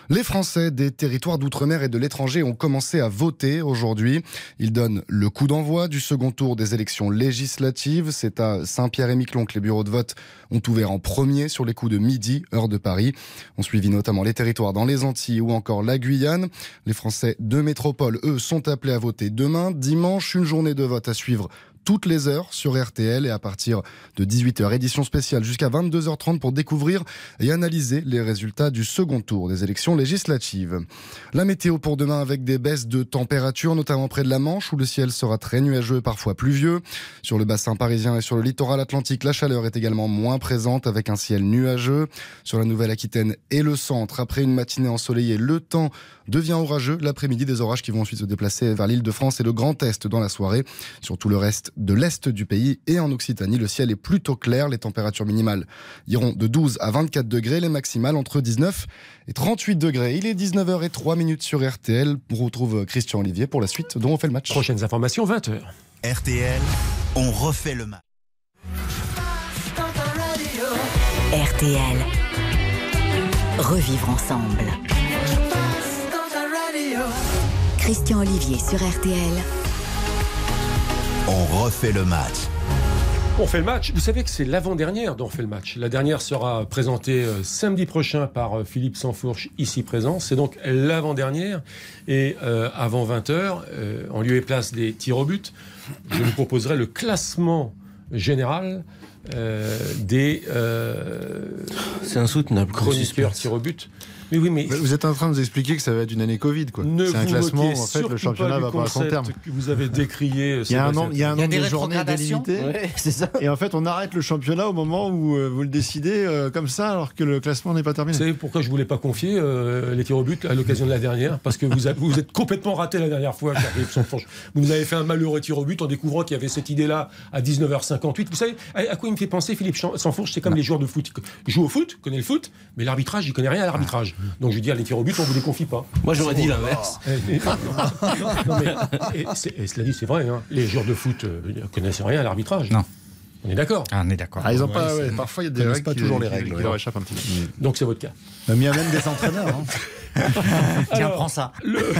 Les Français des territoires d'outre-mer et de l'étranger ont commencé à voter aujourd'hui. Ils donnent le coup d'envoi du second tour des élections législatives. C'est à Saint-Pierre-et-Miquelon que les bureaux de vote ont ouvert en premier sur les coups de midi, heure de Paris. On suivi notamment les territoires dans les Antilles ou encore la Guyane. Les Français de métropole, eux, sont appelés à voter demain. Dimanche, une journée de vote à suivre toutes les heures sur RTL et à partir de 18h, édition spéciale jusqu'à 22h30 pour découvrir et analyser les résultats du second tour des élections législatives. La météo pour demain avec des baisses de température, notamment près de la Manche où le ciel sera très nuageux parfois pluvieux. Sur le bassin parisien et sur le littoral atlantique, la chaleur est également moins présente avec un ciel nuageux. Sur la Nouvelle-Aquitaine et le centre, après une matinée ensoleillée, le temps devient orageux. L'après-midi, des orages qui vont ensuite se déplacer vers l'île de France et le Grand Est dans la soirée. Sur tout le reste de l'est du pays et en Occitanie. Le ciel est plutôt clair. Les températures minimales iront de 12 à 24 degrés, les maximales entre 19 et 38 degrés. Il est 19h03 minutes sur RTL. On retrouve Christian Olivier pour la suite dont on fait le match. Prochaines informations, 20h. RTL, on refait le match. RTL. Revivre ensemble. Christian Olivier sur RTL. On refait le match. On fait le match. Vous savez que c'est l'avant-dernière dont on fait le match. La dernière sera présentée euh, samedi prochain par euh, Philippe Sansfourche, ici présent. C'est donc l'avant-dernière. Et euh, avant 20h, en lieu et place des tirs au but, je vous proposerai le classement général des c'est insoutenable chroniqueurs tirs au but. Mais oui, mais... Vous êtes en train de nous expliquer que ça va être une année Covid, quoi. C'est un classement, en fait, le championnat va pas à son terme. Que vous avez décrié. (laughs) Il y a un, nombre, il y a un nombre des de journées délimitées. Ouais, c'est ça. Et en fait, on arrête le championnat au moment où euh, vous le décidez euh, comme ça, alors que le classement n'est pas terminé. Vous savez pourquoi je voulais pas confier euh, les tirs au but à l'occasion de la dernière? Parce que vous, avez, vous êtes complètement raté la dernière fois. Vous nous avez fait un malheureux tir au but en découvrant qu'il y avait cette idée-là à 19h58. Vous savez à quoi il me fait penser, Philippe Sansfourche C'est comme les joueurs de foot. Il joue au foot, connaît le foot, mais l'arbitrage, il connaît rien à l'arbitrage. Donc je veux dire, les tirs au but, on vous les confie pas. Moi, j'aurais dit l'inverse. Et cela dit, c'est vrai, hein. les joueurs de foot ne connaissent rien à l'arbitrage. Non. On est d'accord ah, On est d'accord. Ah, ils ont pas, ouais, parfois, il y a des règles pas qui, toujours les règles, qui ouais. leur échappent un petit peu. Donc c'est votre cas. Mais il y a même des entraîneurs. hein. (laughs) Tiens, Alors, prends ça. Le,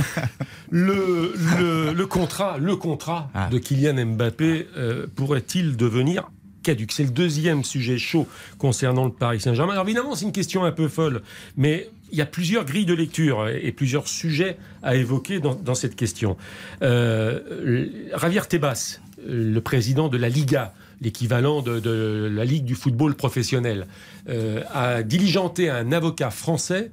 le, le, le contrat, le contrat Ah. de Kylian Mbappé euh, pourrait-il devenir caduc? C'est le deuxième sujet chaud concernant le Paris Saint-Germain. Alors évidemment, c'est une question un peu folle, mais il y a plusieurs grilles de lecture et plusieurs sujets à évoquer dans, cette question. Euh, Javier Tebas, le président de la Liga, l'équivalent de, de la Ligue du football professionnel, euh, a diligenté un avocat français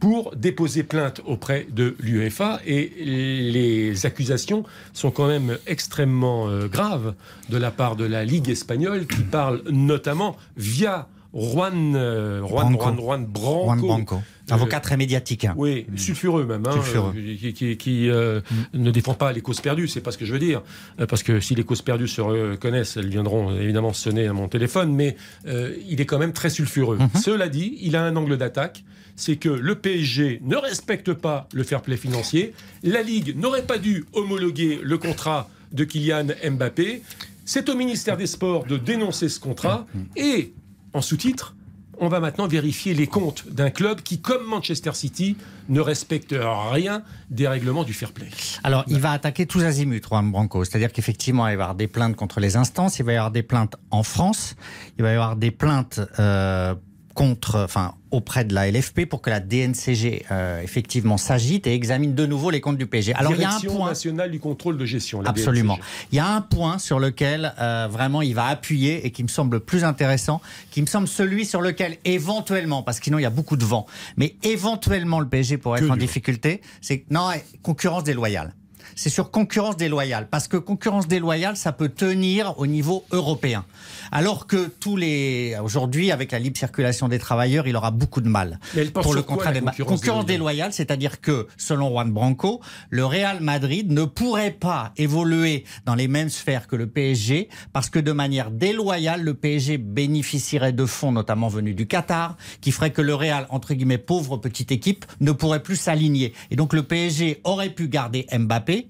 pour déposer plainte auprès de l'UEFA et les accusations sont quand même extrêmement euh, graves de la part de la Ligue espagnole qui parle notamment via Juan, euh, Juan, Branco. Juan, Juan Branco. Juan Branco. Avocat très médiatique. hein. Oui, sulfureux même, hein, Sulfureux. euh, qui, qui- qui, euh, ne défend pas les causes perdues, c'est pas ce que je veux dire. Euh, parce que si les causes perdues se reconnaissent, elles viendront évidemment sonner à mon téléphone, mais euh, il est quand même très sulfureux. Cela dit, il a un angle d'attaque, c'est que le PSG ne respecte pas le fair play financier, la Ligue n'aurait pas dû homologuer le contrat de Kylian Mbappé, c'est au ministère des Sports de dénoncer ce contrat, et en sous-titre, on va maintenant vérifier les comptes d'un club qui, comme Manchester City, ne respecte rien des règlements du fair play. Alors, il va attaquer tous azimuts, Juan Branco. C'est-à-dire qu'effectivement, il va y avoir des plaintes contre les instances, il va y avoir des plaintes en France, il va y avoir des plaintes euh, contre, enfin, auprès de la LFP pour que la DNCG euh, effectivement s'agite et examine de nouveau les comptes du PSG. Alors, il y a un point. nationale du contrôle de gestion. la Absolument. DNCG. Il y a un point sur lequel euh, vraiment il va appuyer et qui me semble plus intéressant, qui me semble celui sur lequel éventuellement, parce que sinon il y a beaucoup de vent, mais éventuellement le PSG pourrait être en difficulté, c'est non concurrence déloyale. C'est sur concurrence déloyale, parce que concurrence déloyale, ça peut tenir au niveau européen. Alors que tous les aujourd'hui, avec la libre circulation des travailleurs, il aura beaucoup de mal elle pour le contrat la des concurrence concurrence déloyale, c'est-à-dire que, selon Juan Branco, le Real Madrid ne pourrait pas évoluer dans les mêmes sphères que le PSG, parce que de manière déloyale, le PSG bénéficierait de fonds, notamment venus du Qatar, qui ferait que le Real, entre guillemets, pauvre petite équipe, ne pourrait plus s'aligner. Et donc le PSG aurait pu garder Mbappé,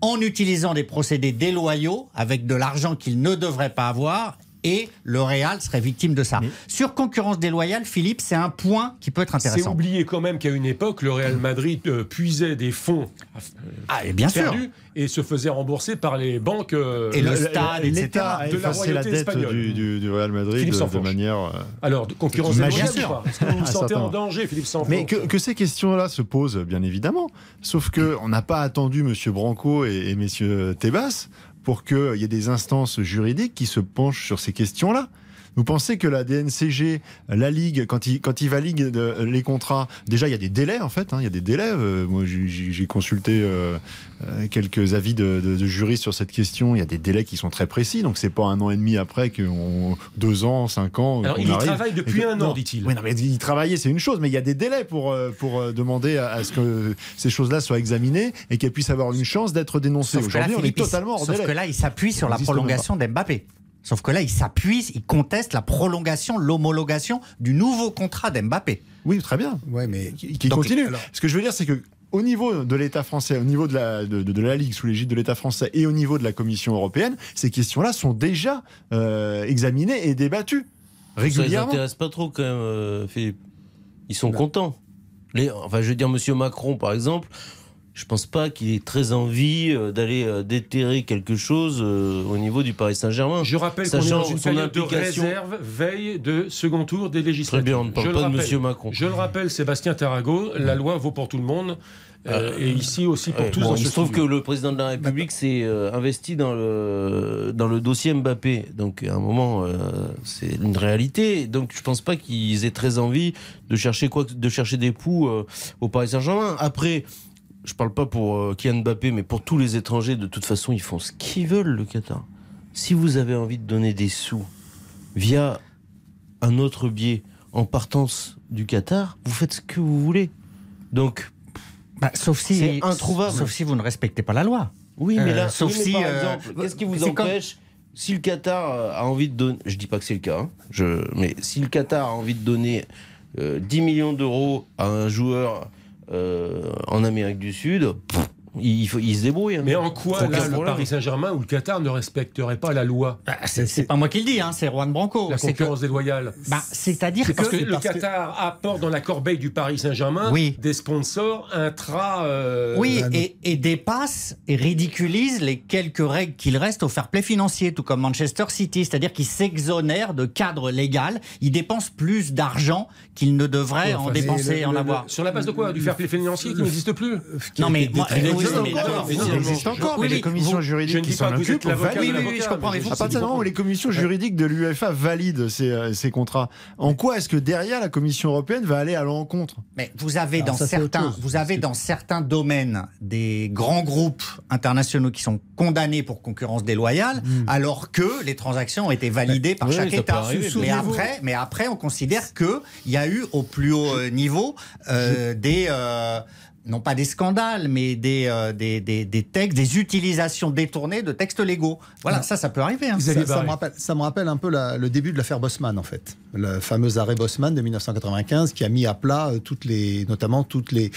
en utilisant des procédés déloyaux avec de l'argent qu'il ne devrait pas avoir. Et le Real serait victime de ça. Sur concurrence déloyale, Philippe, c'est un point qui peut être C'est intéressant. oublié quand même qu'à une époque, le Real Madrid euh, puisait des fonds euh, Ah, et bien sûr. perdus et se faisait rembourser par les banques euh, Et le stade, etc. L'État a de la effacé la royauté dette espagnole. du, du- du Real Madrid de, manière. euh, Alors, de concurrence Bien déloyale sûr. Est-ce que vous vous Ah, sentez en danger, Philippe Mais que, que ces questions-là se posent, bien évidemment. Sauf que on n'a pas attendu Monsieur Branco et, et Messieurs Tebas pour qu'il y ait des instances juridiques qui se penchent sur ces questions-là. Vous pensez que la DNCG, la Ligue, quand il, quand il valide de- les contrats, déjà il y a des délais en fait, hein, il y a des délais. Euh, moi j'ai- j'ai j'ai consulté euh, euh, quelques avis de, de- de juristes sur cette question, il y a des délais qui sont très précis, donc c'est pas un an et demi après que on- deux ans, cinq ans. Alors, il y arrive. travaille depuis que- un an, dit-il. Oui, non, mais y travailler, c'est une chose, mais il y a des délais pour, euh, pour euh, demander à, à ce que ces choses-là soient examinées et qu'elles puissent avoir une chance d'être dénoncées. Sauf que là, Aujourd'hui, on est il- totalement hors sauf délai. que là, il s'appuie sur la prolongation d'Mbappé. Sauf que là, il s'appuie, il conteste la prolongation, l'homologation du nouveau contrat d'Mbappé. Oui, très bien. Ouais, mais qui, qui Donc, continue. alors- Ce que je veux dire, c'est que au niveau de l'État français, au niveau de la, de, de- de la Ligue sous l'égide de l'État français et au niveau de la Commission européenne, ces questions-là sont déjà euh, examinées et débattues Ça les régulièrement. intéresse pas trop quand même, euh, Philippe. Ils sont contents. Les, enfin, je veux dire, Monsieur Macron, par exemple, je pense pas qu'il ait très envie euh, d'aller euh, déterrer quelque chose euh, au niveau du Paris Saint-Germain. Je rappelle qu'on est dans une son période de réserve, veille de second tour des législatives. Très bien, on ne parle Je pas de rappelle. Monsieur Macron. Je le rappelle, Sébastien Tarago, la loi vaut pour tout le monde. euh, et ici aussi pour Ouais, tous bon, il se trouve que le président de la République s'est euh, investi dans le, dans le dossier Mbappé. Donc, à un moment, euh, c'est une réalité. Donc, je pense pas qu'ils aient très envie de chercher, quoi, de chercher des poux au Paris Saint-Germain. Après, je parle pas pour euh, Kylian Mbappé, mais pour tous les étrangers, de toute façon, ils font ce qu'ils veulent, le Qatar. Si vous avez envie de donner des sous via un autre biais en partance du Qatar, vous faites ce que vous voulez. Donc, Bah, sauf si, C'est introuvable. Sauf si vous ne respectez pas la loi. Oui, mais Euh, là, sauf oui, mais si, par euh, exemple, qu'est-ce qui vous comme- empêche si le Qatar euh, a envie de donner, je dis pas que c'est le cas, hein, je, mais si le Qatar a envie de donner euh, 10 millions d'euros à un joueur en Amérique du Sud, il, faut, il se débrouille. hein. Mais en quoi, là, le. Paris Saint-Germain ou le Qatar ne respecterait pas la loi Bah, c'est pas moi qui le dis, hein, c'est Juan Branco. La C'est que- concurrence déloyale bah, C'est-à-dire C'est parce que, que. le Qatar apporte dans la corbeille du Paris Saint-Germain Oui. des sponsors intra. euh, Oui, euh, et, et dépasse et ridiculise les quelques règles qu'il reste au fair play financier, tout comme Manchester City, c'est-à-dire qu'il s'exonère de cadre légal, il dépense plus d'argent qu'il ne devrait enfin, en dépenser le- en le- avoir. Sur la base de quoi? Du fair play financier qui n'existe plus? Non mais moi, oui, existe mais encore, d'accord, mais Il existe encore, les commissions vous- juridiques qui s'en occupent valident. de oui, je comprends, mais À partir du moment où les commissions juridiques de l'UEFA valident ces, euh, ces contrats, en quoi est-ce que derrière la Commission européenne va aller à l'encontre? Mais vous avez dans certains, vous avez dans certains domaines des grands groupes internationaux qui sont condamnés pour concurrence déloyale, alors que les transactions ont été validées par Oui, chaque État. arriver, mais après, mais après, on considère que il y a eu au plus haut niveau euh, des euh, non pas des scandales, mais des, euh, des, des, des textes, des utilisations détournées de textes légaux. Voilà, ça, ça peut arriver. hein. Ça, me rappelle, ça me rappelle un peu la- le début de l'affaire Bosman, en fait. Le fameux arrêt Bosman de 1995 qui a mis à plat euh, toutes les, notamment toutes les,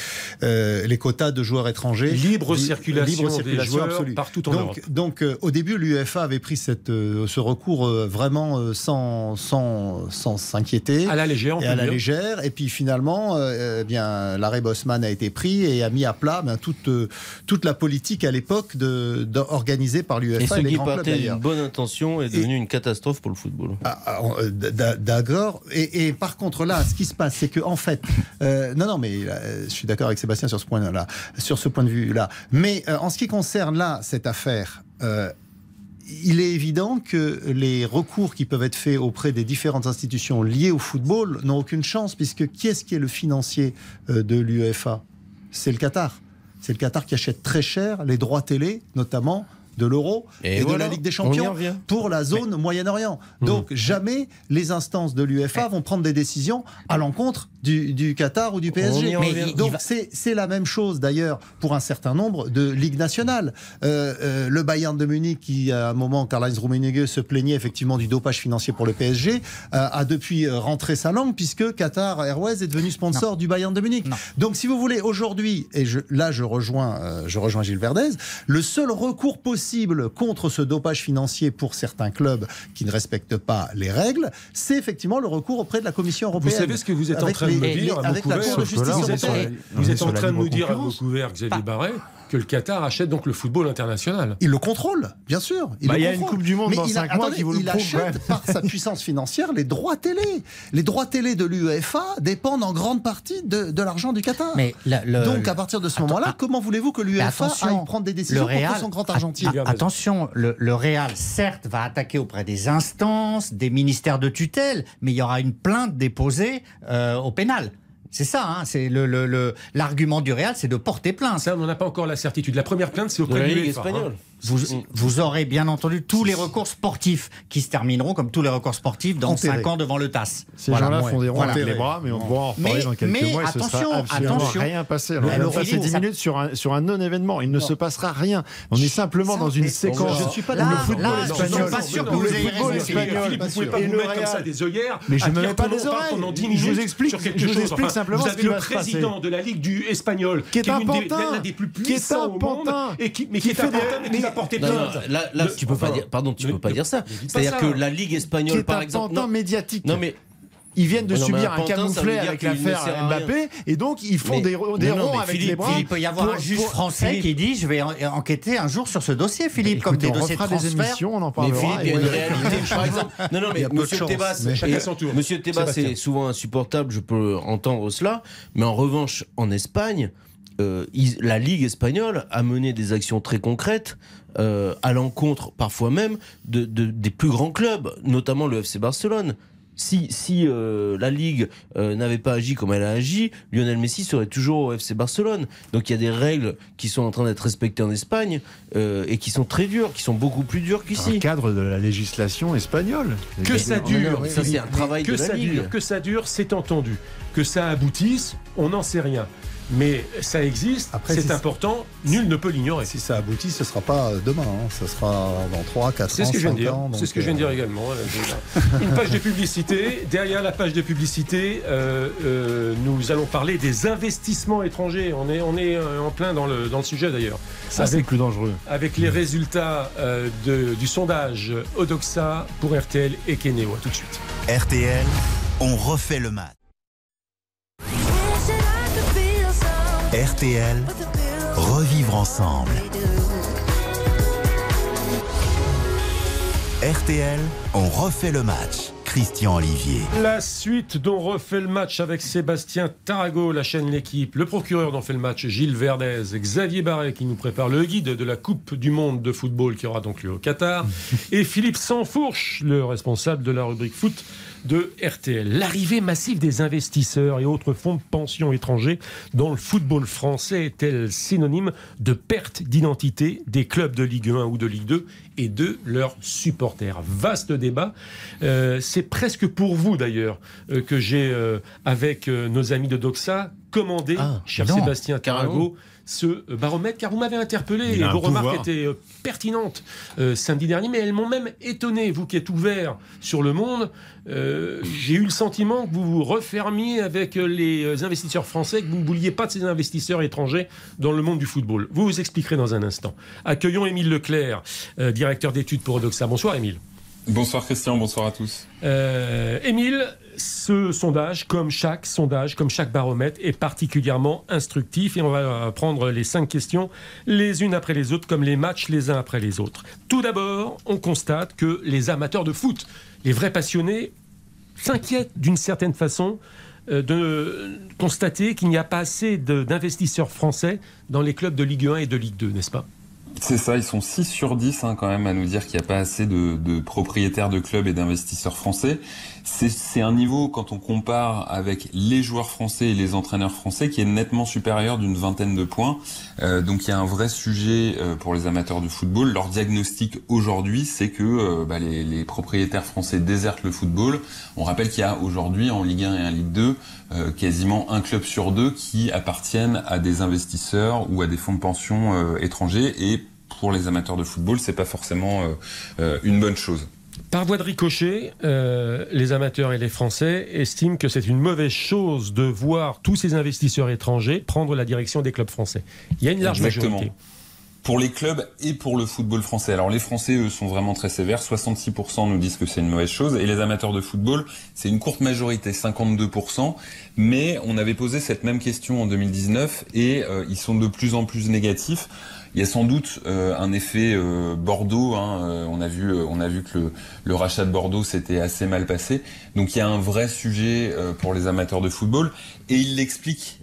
euh, les quotas de joueurs étrangers. Libre Li- circulation des joueurs partout en donc, Europe. Donc, euh, au début, l'UEFA avait pris cette, euh, ce recours euh, vraiment euh, sans sans sans s'inquiéter. À la légère, on et à la dire. légère. Et puis finalement, euh, eh bien, l'arrêt Bosman a été pris et a mis à plat ben, toute, euh, toute la politique à l'époque organisée par Et l'UEFA ce et, les qui partait d'une bonne intention est devenu une catastrophe pour le football. Ah, ah, euh, D'accord. Et, et par contre, là, ce qui se passe, c'est que en fait, euh, non, non, mais euh, je suis d'accord avec Sébastien sur ce point-là, sur ce point de vue-là. Mais euh, en ce qui concerne là cette affaire. il est évident que les recours qui peuvent être faits auprès des différentes institutions liées au football n'ont aucune chance, puisque qui est-ce qui est le financier de l'UEFA C'est le Qatar. C'est le Qatar qui achète très cher les droits télé, notamment de l'euro Et et, voilà, de la Ligue des Champions pour la zone Moyen-Orient. Donc jamais les instances de l'UEFA vont prendre des décisions à l'encontre du, du Qatar ou du PSG. Donc va- c'est la même chose d'ailleurs pour un certain nombre de ligues nationales. Euh, euh, le Bayern de Munich, qui à un moment, Karl-Heinz Rummenigge se plaignait effectivement du dopage financier pour le PSG, euh, a depuis rentré sa langue puisque Qatar Airways est devenu sponsor du Bayern de Munich. Non. Donc si vous voulez, aujourd'hui, et je, là je rejoins, je rejoins Gilles Verdez, le seul recours possible contre ce dopage financier pour certains clubs qui ne respectent pas les règles, c'est effectivement le recours auprès de la Commission Vous européenne. savez ce que vous êtes en train de me les- dire à avec la Cour de justice Vous êtes, vous en train de nous dire à. Beaucouvert, Xavier Barret, que le Qatar achète donc le football international. Il le contrôle, bien sûr. Bah, le il y a une. Coupe du Monde Mais dans il cinq mois attendez, qui vous le Il prouve, achète par sa puissance financière les droits télé. Les droits télé de l'UEFA dépendent en grande partie de, de l'argent du Qatar. Mais la- le- Donc, à partir de ce moment-là, ah, comment voulez-vous que l'UEFA aille prendre des le décisions Real, contre son grand argentier a- a- attention, le, le Real, certes, va attaquer auprès des instances, des ministères de tutelle, mais il y aura une plainte déposée euh, au pénal. C'est ça, hein, c'est le- le- le- l'argument du Real, c'est de porter plainte. Ça, on n'en a pas encore la certitude. La première plainte, c'est auprès de l'UEFA, hein. Vous, vous aurez bien entendu tous les recours sportifs qui se termineront comme tous les recours sportifs dans Enterrés. 5 ans devant le TAS. Ces Voilà. gens-là font des Voilà. les bras, mais on va en reparler Mais- dans quelques mais mois. ce attention, sera absolument attention. rien passé. On Mais a alors, passé Philippe, 10 ça- minutes sur un, sur un non-événement. Il ne Non. se passera rien. On est simplement Ça, dans une mais- séquence. Je ne suis pas Là, le là, je espagnol. suis pas sûr que vous ayez raison, Philippe. vous pouvez pas vous mettre comme ça des œillères. Mais je à me mets pas des oreilles. pendant 10 Je minutes vous explique- sur quelque je vous chose. explique Enfin, simplement vous ce avez qui le va se passer. président de la Ligue du espagnol, Qui est l'un des plus Qui est puissants un au monde, mais qui, est fait un des- pantin, mais mais- plainte. là, là, Le- tu peux pas dire. Pardon, tu ne- peux pas dire ça. C'est-à-dire que la Ligue qui espagnole, est par un exemple. non, médiatique. non, mais Ils viennent de non, mais subir un un camouflet avec l'affaire. Mbappé, et donc ils font Mais- des, des non, ronds mais avec Philippe, les bras. Il peut y avoir pour- un juge français Philippe, qui dit je vais en- enquêter un jour sur ce dossier, Philippe, comme écoutez, des on dossiers de des émissions, on en Mais parlera. Philippe, il y a une réalité. Par exemple, non, non, mais de Monsieur Tebas, mais- Chacun et- son tour. Monsieur Tebas Sébastien. est souvent insupportable, je peux entendre cela. Mais en revanche, en Espagne, euh, la Ligue espagnole a mené des actions très concrètes euh, à l'encontre, parfois même, de, de- des plus grands clubs, notamment le FC Barcelone. Si, si euh, la Ligue euh, n'avait pas agi comme elle a agi, Lionel Messi serait toujours au FC Barcelone. Donc il y a des règles qui sont en train d'être respectées en Espagne euh, et qui sont très dures, qui sont beaucoup plus dures Dans qu'ici. le cadre de la législation espagnole. Que ça dure, ça c'est un travail que de la ça Ligue. dure, que ça dure, c'est entendu. Que ça aboutisse, on n'en sait rien. Mais ça existe, Après, c'est si- important, nul ne peut l'ignorer. Si ça aboutit, ce ne sera pas demain. hein. Ce sera dans 3, 4 ans. C'est ce que je viens de 5 dire. ans, C'est ce que je viens de euh, dire également. (laughs) Alain Une page de publicité. Derrière la page de publicité, euh, euh, nous allons parler des investissements étrangers. On est, on est euh, en plein dans le, dans le sujet d'ailleurs. Ça, c'est Avec, plus dangereux. avec les résultats euh, de- du sondage Odoxa pour RTL et Kenéo. Tout de suite. RTL, on refait le match. RTL, revivre ensemble. RTL, on refait le match. Christian Olivier. La suite dont refait le match avec Sébastien Tarago, la chaîne L'équipe, le procureur dont fait le match Gilles Verdez, Xavier Barret qui nous prépare le guide de la Coupe du Monde de football qui aura donc lieu au Qatar, (laughs) et Philippe Sansfourche, le responsable de la rubrique foot de RTL. L'arrivée massive des investisseurs et autres fonds de pension étrangers dans le football français est-elle synonyme de perte d'identité des clubs de Ligue 1 ou de Ligue 2 et de leurs supporters? Vaste débat. Euh, C'est presque pour vous d'ailleurs euh, que j'ai, euh, avec nos amis de Doxa, commandé, Ah, cher non, Sébastien carrément. Ce euh, baromètre, car vous m'avez interpellé et vos remarques étaient euh, pertinentes euh, samedi dernier, mais elles m'ont même étonné. Vous qui êtes ouvert sur le monde, euh, j'ai eu le sentiment que vous vous refermiez avec les investisseurs français, que vous ne vouliez pas de ces investisseurs étrangers dans le monde du football. Vous vous expliquerez dans un instant. Accueillons Émile Leclerc, euh, directeur d'études pour Odoxa. Bonsoir Émile. Bonsoir Christian, bonsoir à tous. Euh, Émile, ce sondage, comme chaque sondage, comme chaque baromètre, est particulièrement instructif et on va prendre les cinq questions les unes après les autres, comme les matchs les uns après les autres. Tout d'abord, on constate que les amateurs de foot, les vrais passionnés, s'inquiètent d'une certaine façon euh, de constater qu'il n'y a pas assez d'investisseurs français dans les clubs de Ligue 1 et de Ligue 2, n'est-ce pas? C'est ça, ils sont 6 sur 10 hein, quand même à nous dire qu'il n'y a pas assez de, de propriétaires de clubs et d'investisseurs français. C'est- un niveau, quand on compare avec les joueurs français et les entraîneurs français, qui est nettement supérieur d'une vingtaine de points. Euh, donc il y a un vrai sujet euh, pour les amateurs de football. Leur diagnostic aujourd'hui, c'est que euh, bah, les, propriétaires français désertent le football. On rappelle qu'il y a aujourd'hui en Ligue 1 et en Ligue 2 euh, quasiment un club sur deux qui appartiennent à des investisseurs ou à des fonds de pension étrangers et pour les amateurs de football, c'est pas forcément une bonne chose. Par voie de ricochet, euh, les amateurs et les Français estiment que c'est une mauvaise chose de voir tous ces investisseurs étrangers prendre la direction des clubs français. Il y a une large Exactement. majorité. pour les clubs et pour le football français. Alors les Français, eux, sont vraiment très sévères. 66% nous disent que c'est une mauvaise chose. Et les amateurs de football, c'est une courte majorité, 52%. Mais on avait posé cette même question en 2019 et euh, ils sont de plus en plus négatifs. Il y a sans doute euh, un effet euh, Bordeaux. Hein, euh, on a vu, on a vu que le, rachat de Bordeaux s'était assez mal passé. Donc il y a un vrai sujet pour les amateurs de football et il l'explique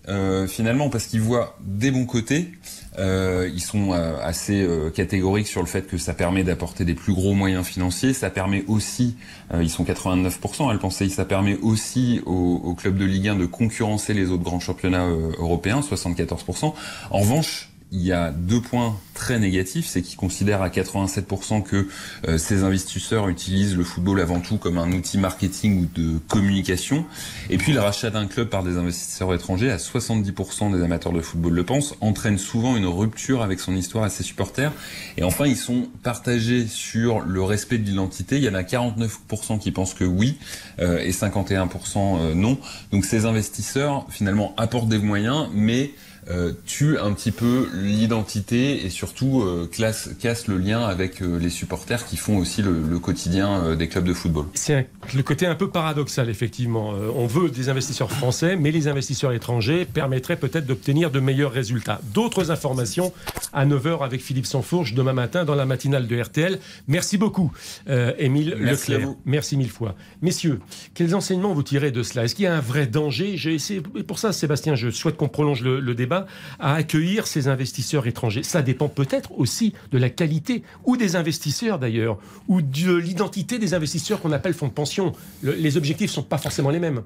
finalement parce qu'il voit des bons côtés. ils sont assez catégoriques sur le fait que ça permet d'apporter des plus gros moyens financiers. Ça permet aussi, ils sont 89% à le penser, ça permet aussi aux, aux clubs de Ligue 1 de concurrencer les autres grands championnats européens, 74%. En revanche, il y a deux points très négatifs, c'est qu'ils considèrent à 87% que euh, ces investisseurs utilisent le football avant tout comme un outil marketing ou de communication. Et puis le rachat d'un club par des investisseurs étrangers, à 70% des amateurs de football le pensent, entraîne souvent une rupture avec son histoire et ses supporters. Et enfin, ils sont partagés sur le respect de l'identité. Il y en a 49% qui pensent que oui euh, et 51% euh, non. Donc ces investisseurs finalement apportent des moyens, mais euh, tue un petit peu l'identité et surtout euh, classe, casse le lien avec euh, les supporters qui font aussi le, le quotidien des clubs de football. C'est le côté un peu paradoxal, effectivement. On veut des investisseurs français, mais les investisseurs étrangers permettraient peut-être d'obtenir de meilleurs résultats. D'autres informations à 9h avec Philippe Sansfourche demain matin dans la matinale de RTL. Merci beaucoup, Émile Merci à Leclerc. vous. Merci mille fois. Messieurs, quels enseignements vous tirez de cela? Est-ce qu'il y a un vrai danger? J'ai essayé, et pour ça, Sébastien, je souhaite qu'on prolonge le, le débat à accueillir ces investisseurs étrangers. Ça dépend peut-être aussi de la qualité ou des investisseurs d'ailleurs, ou de l'identité des investisseurs qu'on appelle fonds de pension. Le- les objectifs sont pas forcément les mêmes.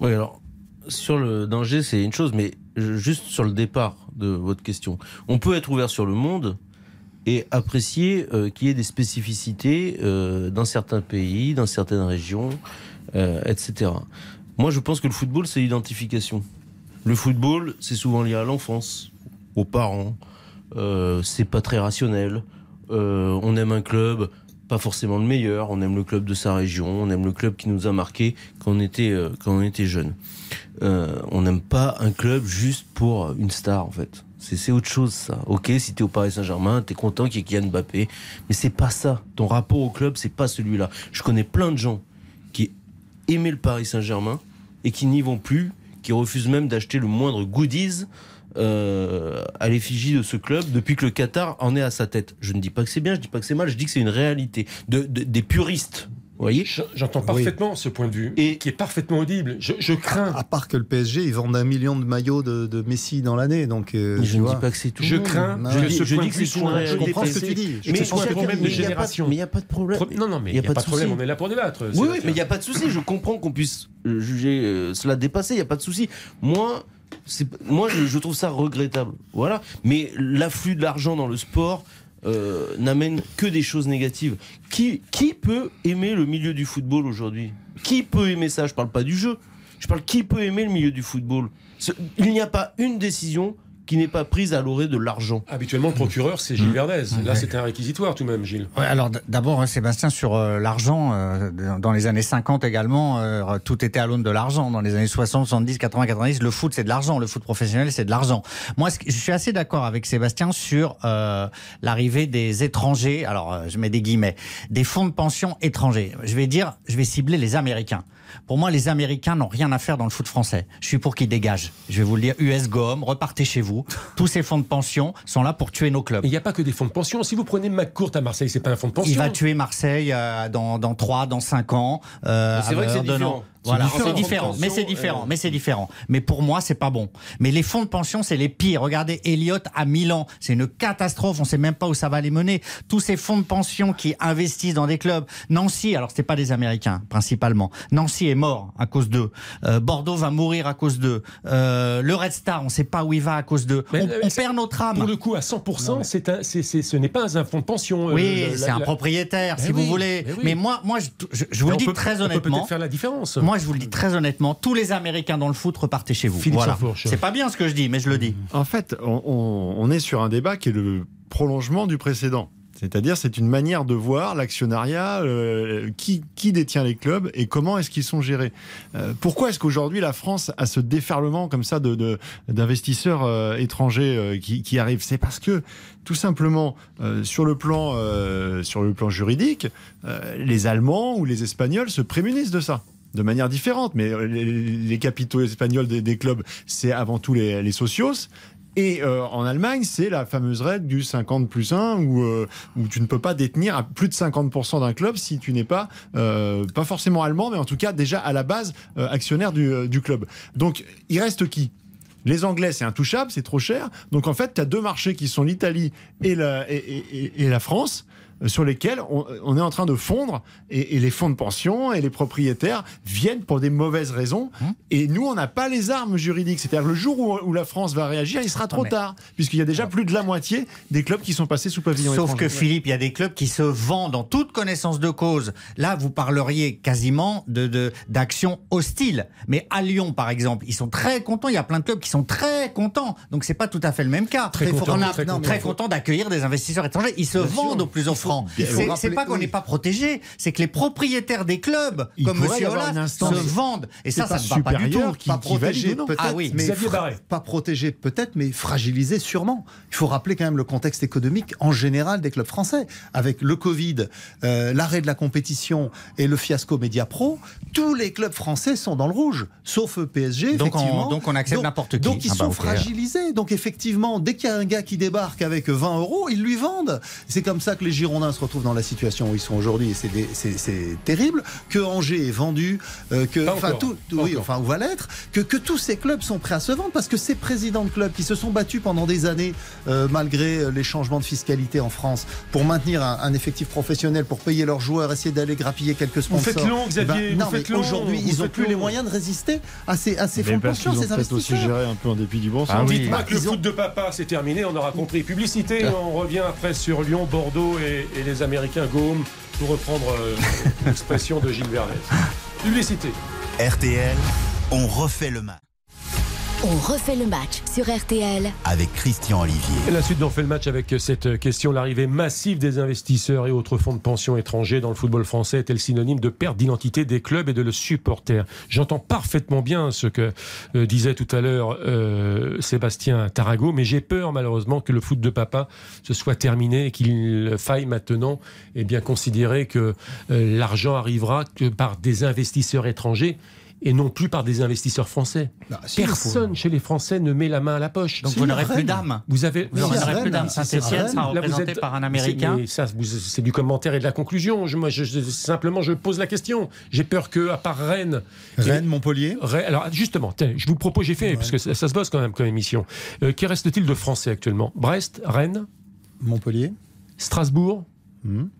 Oui, alors, sur le danger, c'est une chose, mais juste sur le départ de votre question. On peut être ouvert sur le monde et apprécier euh, qu'il y ait des spécificités euh, dans certains pays, dans certaines régions, euh, etc. Moi, je pense que le football, c'est l'identification. Le football, c'est souvent lié à l'enfance, aux parents. Euh, c'est pas très rationnel. Euh, on aime un club, pas forcément le meilleur. On aime le club de sa région. On aime le club qui nous a marqué quand on était euh, quand on était jeune. Euh, on n'aime pas un club juste pour une star en fait. C'est autre chose ça. Ok, si t'es au Paris Saint-Germain, t'es content qu'il y ait Kylian Mbappé, mais c'est pas ça. Ton rapport au club, c'est pas celui-là. Je connais plein de gens qui aimaient le Paris Saint-Germain et qui n'y vont plus, qui refusent même d'acheter le moindre goodies euh, à l'effigie de ce club depuis que le Qatar en est à sa tête. Je ne dis pas que c'est bien, je dis pas que c'est mal, je dis que c'est une réalité. De- des puristes, vous voyez J'entends parfaitement ce point de vue, et qui est parfaitement audible. Je, je crains. À part que le PSG, ils vendent un million de maillots de, de Messi dans l'année. Donc, euh, je ne vois. dis pas que c'est tout. Je crains Non, que je dis, ce je point dis que c'est réalité. Je comprends ce que tu dis. Mais Je c'est comprends un ce que tu problème dis. de Mais il génération. Mais n'y a pas de problème. Pro- Non, non, mais il n'y a, pas de problème, on est là pour débattre. Oui, oui, mais il n'y a pas de souci. Je comprends qu'on puisse euh, juger euh, cela dépassé. Il n'y a pas de souci. Moi, moi, je, je trouve ça regrettable. Voilà. Mais l'afflux de l'argent dans le sport euh, n'amène que des choses négatives. Qui, qui peut aimer le milieu du football aujourd'hui? Qui peut aimer ça? Je parle pas du jeu. Je parle qui peut aimer le milieu du football? Il n'y a pas une décision qui n'est pas prise à l'orée de l'argent. Habituellement, le procureur, c'est Mmh. Gilles Verdez. Là, c'était un réquisitoire tout de même, Gilles. Ouais, alors d'abord, hein, Sébastien, sur euh, l'argent, euh, dans- les années 50 également, euh, tout était à l'aune de l'argent. Dans les années 60, 70, 80, 90, le foot, c'est de l'argent. Le foot professionnel, c'est de l'argent. Moi, je suis assez d'accord avec Sébastien sur euh, l'arrivée des étrangers, alors euh, je mets des guillemets, des fonds de pension étrangers. Je vais dire, je vais cibler les Américains. Pour moi, les Américains n'ont rien à faire dans le foot français. Je suis pour qu'ils dégagent. Je vais vous le dire, US Gomme, repartez chez vous. (laughs) Tous ces fonds de pension sont là pour tuer nos clubs. Il n'y a pas que des fonds de pension. Si vous prenez McCourt à Marseille, c'est pas un fonds de pension. Il va tuer Marseille euh, dans, dans 3, dans 5 ans. euh, c'est vrai que c'est différent. Voilà, C'est différent. c'est différent, mais c'est différent, mais c'est différent. Mais pour moi, c'est pas bon. Mais les fonds de pension, c'est les pires. Regardez Elliott à Milan, c'est une catastrophe. On sait même pas où ça va les mener. Tous ces fonds de pension qui investissent dans des clubs. Nancy, alors c'était pas des Américains principalement. Nancy est mort à cause d'eux. Euh, Bordeaux va mourir à cause d'eux. Euh, le Red Star, on sait pas où il va à cause d'eux. Mais, On, euh, on perd notre âme. Pour le coup, à 100%, c'est un, c'est, c'est- ce n'est pas un fonds de pension. euh, Oui, c'est un propriétaire, si oui, vous voulez. mais oui. Mais moi, moi, je, je- je vous le dis peut- très on peut honnêtement. peut-être faire la différence. Moi, je vous le dis très honnêtement, tous les Américains dans le foot repartez chez vous. Philippe voilà. Sansfourche. C'est pas bien ce que je dis, mais je le dis. En fait, on, on- on est sur un débat qui est le prolongement du précédent. C'est-à-dire, c'est une manière de voir l'actionnariat, euh, qui, qui détient les clubs et comment est-ce qu'ils sont gérés. Euh, pourquoi est-ce qu'aujourd'hui la France a ce déferlement comme ça de, de- d'investisseurs euh, étrangers qui, qui arrivent? C'est parce que tout simplement sur le plan sur le plan juridique, les Allemands ou les Espagnols se prémunissent de ça. De manière différente, mais les, capitaux espagnols des, clubs, c'est avant tout les, socios. Et euh, en Allemagne, c'est la fameuse règle du 50 plus 1 où, euh, où tu ne peux pas détenir plus de 50% d'un club si tu n'es pas, euh, pas forcément allemand, mais en tout cas déjà à la base actionnaire du, club. Donc il reste qui? Les Anglais, c'est intouchable, c'est trop cher. Donc en fait, tu as deux marchés qui sont l'Italie et la, France sur lesquels on, on est en train de fondre et, et les fonds de pension et les propriétaires viennent pour des mauvaises raisons et nous on n'a pas les armes juridiques c'est-à-dire le jour où, où la France va réagir il sera trop mais- tard puisqu'il y a déjà plus de la moitié des clubs qui sont passés sous pavillon Sauf étranger. que Philippe, il y a des clubs qui se vendent en toute connaissance de cause. Là, vous parleriez quasiment de d'actions hostiles. Mais à Lyon, par exemple, ils sont très contents. Il y a plein de clubs qui sont très contents. Donc c'est pas tout à fait le même cas. Très très contents. d'accueillir des investisseurs étrangers. Ils se vendent au plus offrant. C'est pas qu'on oui. n'est pas protégé, c'est que les propriétaires des clubs, Il comme une instance- se vendent. Et ça, ça ne va pas du tout. qui- pas protégé peut-être, Ah oui. mais pas protégé peut-être, mais fragilisé sûrement. Il faut rappeler quand même le contexte économique en général des clubs français, avec le Covid, euh, l'arrêt de la compétition et le fiasco Media Pro. Tous les clubs français sont dans le rouge, sauf PSG. Donc on- donc on accepte n'importe qui. Donc ils Ah bah, sont fragilisés. Donc effectivement, dès qu'il y a un gars qui débarque avec 20 euros, ils lui vendent. C'est comme ça que les Girondins se retrouvent dans la situation où ils sont aujourd'hui, et c'est terrible. Que Angers est vendu, euh, que Pas enfin encore. tout, oui, enfin où va l'être, que, que tous ces clubs sont prêts à se vendre parce que ces présidents de clubs qui se sont battus pendant des années, euh, malgré euh, les changements de fiscalité en France, pour maintenir un, un effectif professionnel, pour payer leurs joueurs, essayer d'aller grappiller quelques Vous sponsors. faites long, Eh Xavier, vous faites long, aujourd'hui, vous ils n'ont plus long. les moyens de résister à ces, à ces Mais fonds de parce pension, qu'ils ont ces peut-être aussi investisseurs. géré un peu en dépit du bon sens. Ah oui. Dites-moi que le ont- foot de papa, c'est terminé, on aura compris. Publicité, on revient après sur Lyon, Bordeaux et, et les Américains Gaume, pour reprendre euh, (laughs) l'expression de Gilles Vernet. Publicité. RTL, on refait le match On refait le match sur RTL avec Christian Olivier. Et la suite d'en fait le match avec cette question. L'arrivée massive des investisseurs et autres fonds de pension étrangers dans le football français est-elle synonyme de perte d'identité des clubs et de le supporter J'entends parfaitement bien ce que euh, disait tout à l'heure euh, Sébastien Tarago, mais j'ai peur malheureusement que le foot de papa se soit terminé et qu'il faille maintenant eh bien, considérer que euh, l'argent arrivera que par des investisseurs étrangers et non plus par des investisseurs français. Bah, si, Personne chez les Français ne met la main à la poche. Donc Si, vous n'aurez plus d'âme. Vous avez, Vous Si, n'aurez Rennes, plus d'âme. c'est sera représenté êtes- par un Américain. c'est du commentaire et de la conclusion. Je, moi, je, je- simplement, je pose la question. J'ai peur que, à part Rennes, Rennes, Montpellier. Rennes- alors justement, tiens, je vous propose, j'ai fait parce que ça, ça se bosse quand même comme émission. Euh, qui reste-t-il de Français actuellement? Brest, Rennes, Montpellier. Strasbourg, Mhm.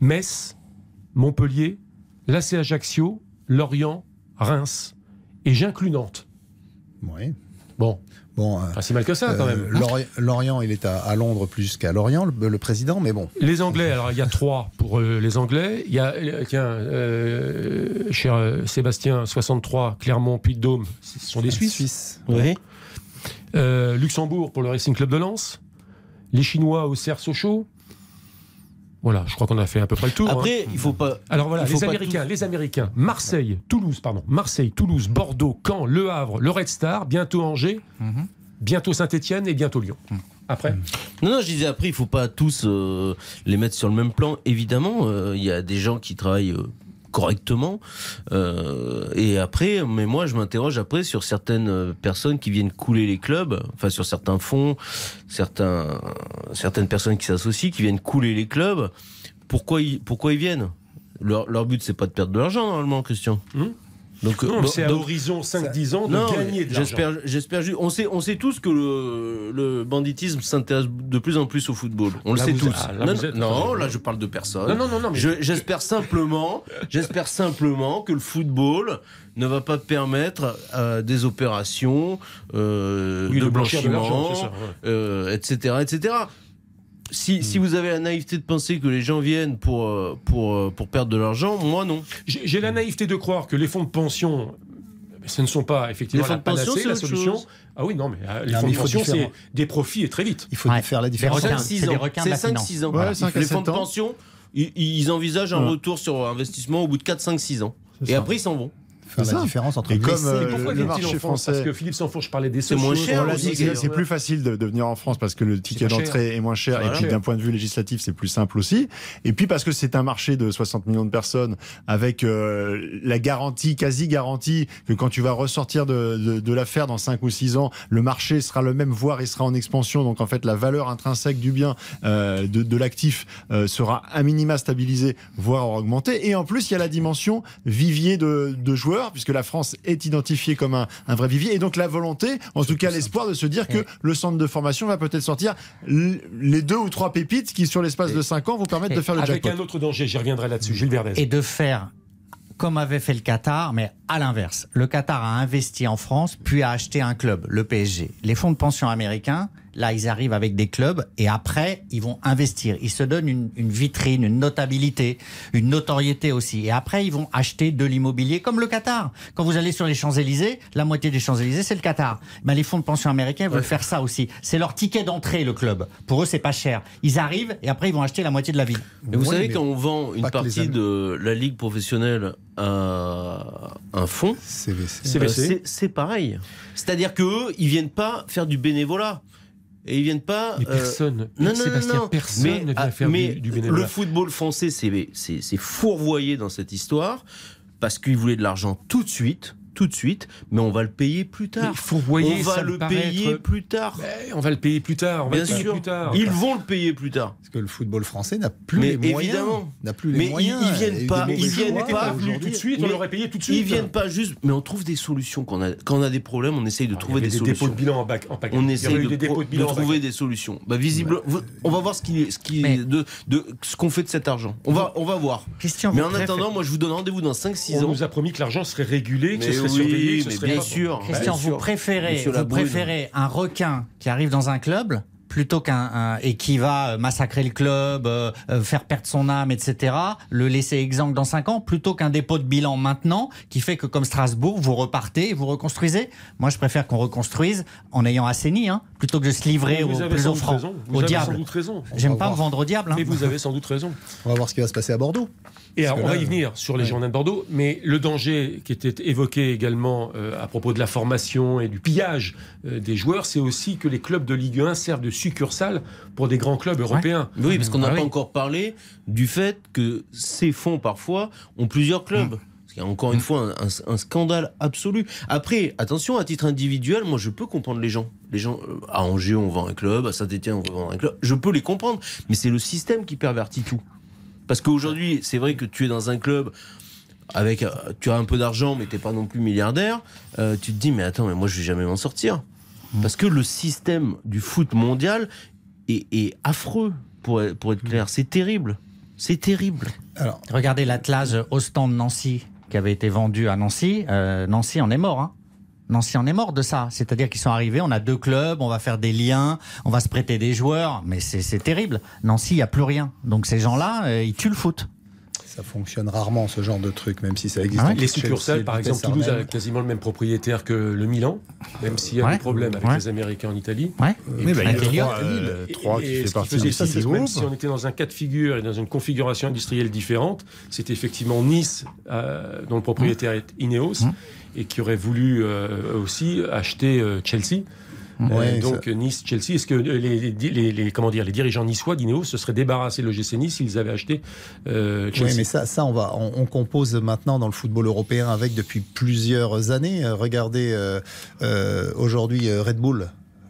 Metz, Montpellier, l'AC Ajaccio, Lorient, Reims et j'inclus Nantes. Oui. Bon, Bon. euh, pas si mal que ça quand euh, même. Lorient, Lorient, il est à, à Londres plus qu'à Lorient, le, le président, mais bon. Les Anglais, alors il y a trois pour euh, les Anglais. Il y a, euh, tiens, euh, cher euh, Sébastien, 63, Clermont, Puy-de-Dôme, ce sont des Suisses. Suisse. Oui. Euh, Luxembourg pour le Racing Club de Lens. Les Chinois au Cerf Sochaux. Voilà, je crois qu'on a fait à peu près le tour. hein. Après, il faut pas. Alors voilà, les Américains, les Américains, Marseille, Toulouse, pardon, Marseille, Toulouse, Bordeaux, Caen, Le Havre, le Red Star, bientôt Angers, Mhm. bientôt Saint-Etienne et bientôt Lyon. Après, Non, non, je disais après, il faut pas tous euh, les mettre sur le même plan. Évidemment, euh, il y a des gens qui travaillent euh, correctement. euh, et après, mais moi, je m'interroge après sur certaines euh, personnes qui viennent couler les clubs, enfin sur certains fonds, certains, certaines personnes qui s'associent, qui viennent couler les clubs. Pourquoi ils, pourquoi ils viennent? Leur, leur but, c'est pas de perdre de l'argent normalement, Christian. Mhm. Donc, non, donc- c'est à donc- horizon 5-10 ans de non, gagner de l'argent. j'espère, j'espère juste. On sait, on sait tous que le, le banditisme s'intéresse de plus en plus au football. On le sait tous. ah, là, non, vous êtes- non, là, je parle de personne. Non, non, non, non, mais- Je- j'espère simplement, (laughs) j'espère simplement que le football ne va pas permettre euh, des opérations euh, Oui, de blanchiment, ouais. euh, etc., etc. Si, Hmm. si vous avez la naïveté de penser que les gens viennent pour, euh, pour, euh, pour perdre de l'argent, moi non. J'ai la naïveté de croire que les fonds de pension, ce ne sont pas effectivement Les fonds la de pension, panacée, c'est la solution. chose. Ah oui, non, mais euh, les Non, fonds mais de il faut pension, c'est des profits et très vite. Il faut Ouais. faire la différence. 5-6 c'est des ans. requins de C'est la finance. 5-6 ans. Ouais, cinq à les fonds de pension, ils, ils envisagent un Ouais. retour sur investissement au bout de 4-5-6 ans. Et ça. après, ils s'en vont. Faire C'est la ça. différence entre Et comme, euh, pourquoi le marché en France Parce français- que Philippe Sansfourche parlait des C'est moins cher. C'est plus facile de, de venir en France parce que le ticket d'entrée est moins cher et puis d'un point de vue législatif c'est plus simple aussi. Et puis parce que c'est un marché de 60 millions de personnes avec euh, la garantie, quasi garantie que quand tu vas ressortir de, de, de l'affaire dans 5 ou 6 ans, le marché sera le même, voire il sera en expansion. Donc en fait la valeur intrinsèque du bien, euh, de, de l'actif euh, sera à minima stabilisée, voire augmentée. Et en plus il y a la dimension vivier de, de joueurs puisque la France est identifiée comme un, un vrai vivier et donc la volonté, en tout cas l'espoir de se dire que le centre de formation va peut-être sortir les deux ou trois pépites qui sur l'espace de 5 ans vous permettent de faire le Avec jackpot. un autre danger, j'y reviendrai là-dessus, Gilles Verdez. et de faire comme avait fait le Qatar, mais à l'inverse. Le Qatar a investi en France, puis a acheté un club, le PSG. Les fonds de pension américains, là, ils arrivent avec des clubs et après, ils vont investir. Ils se donnent une, une vitrine, une notabilité, une notoriété aussi. Et après, ils vont acheter de l'immobilier comme le Qatar. Quand vous allez sur les Champs-Élysées, la moitié des Champs-Élysées, c'est le Qatar. Ben, les fonds de pension américains veulent faire ça aussi. C'est leur ticket d'entrée, le club. Pour eux, c'est pas cher. Ils arrivent et après, ils vont acheter la moitié de la ville. Mais vous savez, mais quand on vend une partie de la ligue professionnelle à un fonds, euh, c'est- c'est pareil. C'est-à-dire qu'eux, ils viennent pas faire du bénévolat. Et ils viennent pas. Mais euh, personne, Non, non, Sébastien, non, personne mais, ne vient ah, faire mais du, du bénévolat. Le football français, c'est fourvoyé dans cette histoire parce qu'ils voulaient de l'argent tout de suite, tout de suite, mais on va le payer plus tard. Il faut voyer, on va le payer être- plus tard. On va le payer plus tard. On va Bien sûr. plus tard. Ils vont le payer plus tard. Parce que le football français n'a plus Mais les moyens. évidemment. N'a plus les Mais ils- moyens. ils viennent Il y a eu pas- ils viennent pas tout de suite, on l'aurait payé tout de suite. Ils viennent pas juste, mais on trouve des solutions. Quand on a, quand on a des problèmes, on essaye de Ah, trouver des, avait des dépôts solutions. de bilan en bac. En. On essaye de, des dépôts pro- de bilan de en trouver bac. des solutions. Bah, on va voir ce qui, ce qui, Mais- de, de ce qu'on fait de cet argent. On va, on va voir. Question, Mais en attendant, moi, je vous donne rendez-vous dans 5-6 On ans. nous a promis que l'argent serait régulé, que Mais ce serait oui, surveillé, que ce mais serait bien pas- sûr. Christian, Bien vous sûr. préférez, vous préférez un requin qui arrive dans un club plutôt qu'un un- et qui va euh, massacrer le club, euh, euh, faire perdre son âme, etc. Le laisser exsangue dans 5 ans, plutôt qu'un dépôt de bilan maintenant qui fait que comme Strasbourg, vous repartez et vous reconstruisez. Moi, je préfère qu'on reconstruise en ayant assaini, hein, plutôt que de se livrer Vous au avez plus sans doute offrant, raison. Vous au avez sans diable. doute raison. J'aime pas me vendre au diable. hein. Mais vous avez sans doute raison. On va voir ce qui va se passer à Bordeaux. Et alors, on va y venir sur les ouais. Girondins de Bordeaux, mais le danger qui était évoqué également euh, à propos de la formation et du pillage euh, des joueurs, c'est aussi que les clubs de Ligue 1 servent de succursale pour des grands clubs européens. Oui, parce qu'on n'a Ah pas oui. encore parlé du fait que ces fonds, parfois, ont plusieurs clubs. Mmh. Encore une fois un, un- un scandale absolu. Après, attention, à titre individuel, moi je peux comprendre les gens. Les gens, euh, à Angers, on vend un club, à Saint-Etienne, on vend un club. Je peux les comprendre. Mais c'est le système qui pervertit tout. Parce qu'aujourd'hui, c'est vrai que tu es dans un club avec. euh, tu as un peu d'argent, mais t'es pas non plus milliardaire. euh, tu te dis, mais attends, mais moi je vais jamais m'en sortir. Parce que le système du foot mondial est, est affreux, pour, être- pour être clair. C'est terrible. C'est terrible. Alors, Regardez l'Atlas Ostende Nancy qui avait été vendu à Nancy. Euh, Nancy en est mort. Hein. Nancy en est mort de ça. C'est-à-dire qu'ils sont arrivés, on a deux clubs, on va faire des liens, on va se prêter des joueurs, mais c'est terrible. Nancy, il n'y a plus rien. Donc ces gens-là, euh, ils tuent le foot. ça fonctionne rarement ce genre de truc, même si ça existe. Ah ouais Les succursales, et par le exemple, Toulouse a quasiment le même propriétaire que le Milan, même s'il y a Ouais. des problèmes avec Ouais. les Américains en Italie. Ouais. Oui, bah, il y a trois, euh, Et- trois et qui fait partie du tilt, c'est même si on était dans un cas de figure et dans une configuration industrielle différente, c'était effectivement Nice, euh, dont le propriétaire est Ineos, Mmh. Et qui aurait voulu euh, aussi acheter euh, Chelsea. Mmh. Euh, Ouais, donc Nice, Chelsea. Est-ce que les, les, les- les- comment dire, les dirigeants niçois d'Ineos se seraient débarrassés de l'OGC Nice s'ils avaient acheté euh, Chelsea? Oui, mais ça, ça on, va, on, on compose maintenant dans le football européen avec depuis plusieurs années. Regardez euh, euh, aujourd'hui Red Bull.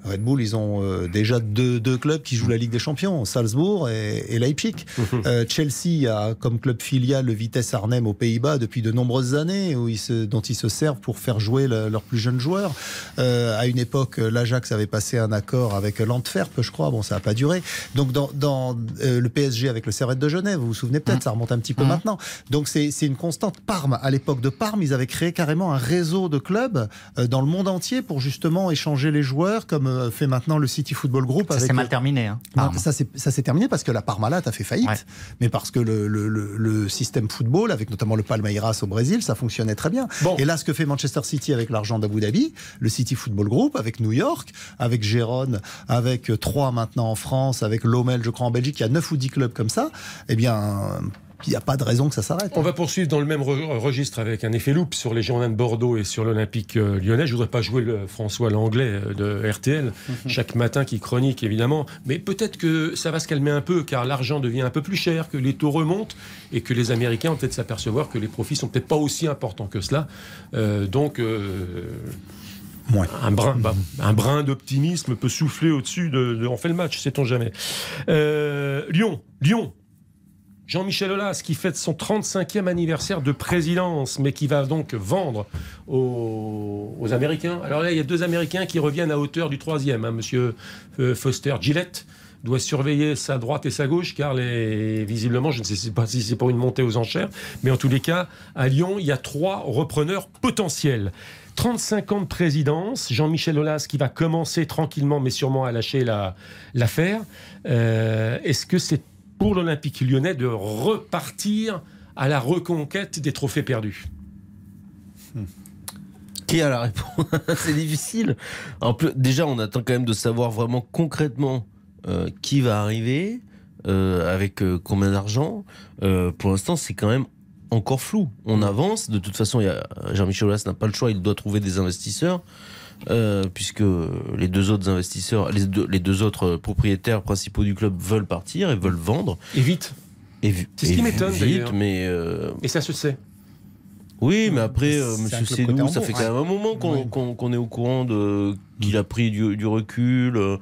Red Bull, ils ont euh, déjà deux, deux clubs qui jouent la Ligue des Champions, Salzbourg et, et Leipzig. (laughs) Euh, Chelsea a comme club filial le Vitesse Arnhem aux Pays-Bas depuis de nombreuses années, où ils se, dont ils se servent pour faire jouer le- leurs plus jeunes joueurs. Euh, à une époque, l'Ajax avait passé un accord avec l'Antwerp, je crois. Bon, ça n'a pas duré. Donc dans, dans euh, le PSG avec le Servette de Genève, vous vous souvenez peut-être, ça remonte un petit peu Mhm. maintenant. Donc c'est une constante. Parme, à l'époque de Parme, ils avaient créé carrément un réseau de clubs dans le monde entier pour justement échanger les joueurs, comme euh, euh, fait maintenant le City Football Group. Ça s'est mal terminé. Hein, Non, ça s'est ça s'est terminé parce que la Parmalat a fait faillite, Ouais. mais parce que le, le- le- le système football, avec notamment le Palmeiras au Brésil, ça fonctionnait très bien. Bon. Et là, ce que fait Manchester City avec l'argent d'Abu Dhabi, le City Football Group, avec New York, avec Gérone, avec euh, trois maintenant en France, avec Lomel, je crois en Belgique, il y a neuf ou dix clubs comme ça, eh bien, il n'y a pas de raison que ça s'arrête. On va poursuivre dans le même re- registre avec un effet loupe sur les Girondins de Bordeaux et sur l'Olympique euh, lyonnais. Je voudrais pas jouer le François Langlais euh, de RTL chaque matin qui chronique évidemment, mais peut-être que ça va se calmer un peu car l'argent devient un peu plus cher, que les taux remontent et que les Américains vont peut-être s'apercevoir que les profits sont peut-être pas aussi importants que cela. Euh, donc euh, un brin, bah, un brin d'optimisme peut souffler au-dessus de, de- On fait le match, sait-on jamais. Euh, Lyon, Lyon. Jean-Michel Aulas qui fête son 35e anniversaire de présidence, mais qui va donc vendre aux, Américains. Alors là, il y a deux Américains qui reviennent à hauteur du troisième. Hein, Monsieur euh, Foster Gillette doit surveiller sa droite et sa gauche, car visiblement, je ne sais pas si c'est pour une montée aux enchères, mais en tous les cas, à Lyon, il y a trois repreneurs potentiels. 35 ans de présidence, Jean-Michel Aulas qui va commencer tranquillement mais sûrement à lâcher la- l'affaire. Euh, Est-ce que c'est pour l'Olympique lyonnais de repartir à la reconquête des trophées perdus Qui a la réponse (laughs) C'est difficile. En plus, déjà, on attend quand même de savoir vraiment concrètement euh, qui va arriver, euh, avec euh, combien d'argent. Pour l'instant, c'est quand même encore flou. On avance. De toute façon, Jean-Michel Aulas n'a pas le choix. Il doit trouver des investisseurs. Euh, puisque les deux autres investisseurs, les deux, les deux autres propriétaires principaux du club veulent partir et veulent vendre. Et vite. Et C'est ce qui m'étonne, d'ailleurs. mais euh, Et ça se sait. oui, mais après, euh, Monsieur Sédou, ça fait quand même un moment qu'on Oui. est au courant de qu'il a pris du, du recul. euh,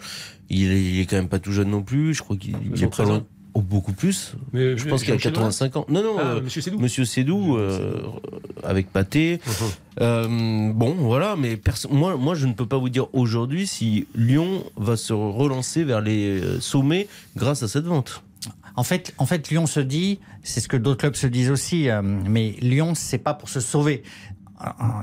Il est, il est quand même pas tout jeune non plus. Je crois qu'il il est pas 13 ans. loin. Oh, beaucoup plus. Mais Je pense qu'il a Jean-Michel 85 ans. Non, non, Ah, euh, Monsieur Sédou, euh, avec Pâté. Mhm. Euh, bon, voilà, mais moi, moi, je ne peux pas vous dire aujourd'hui si Lyon va se relancer vers les sommets grâce à cette vente. En fait, en fait, Lyon se dit, c'est ce que d'autres clubs se disent aussi, euh, mais Lyon, c'est pas pour se sauver.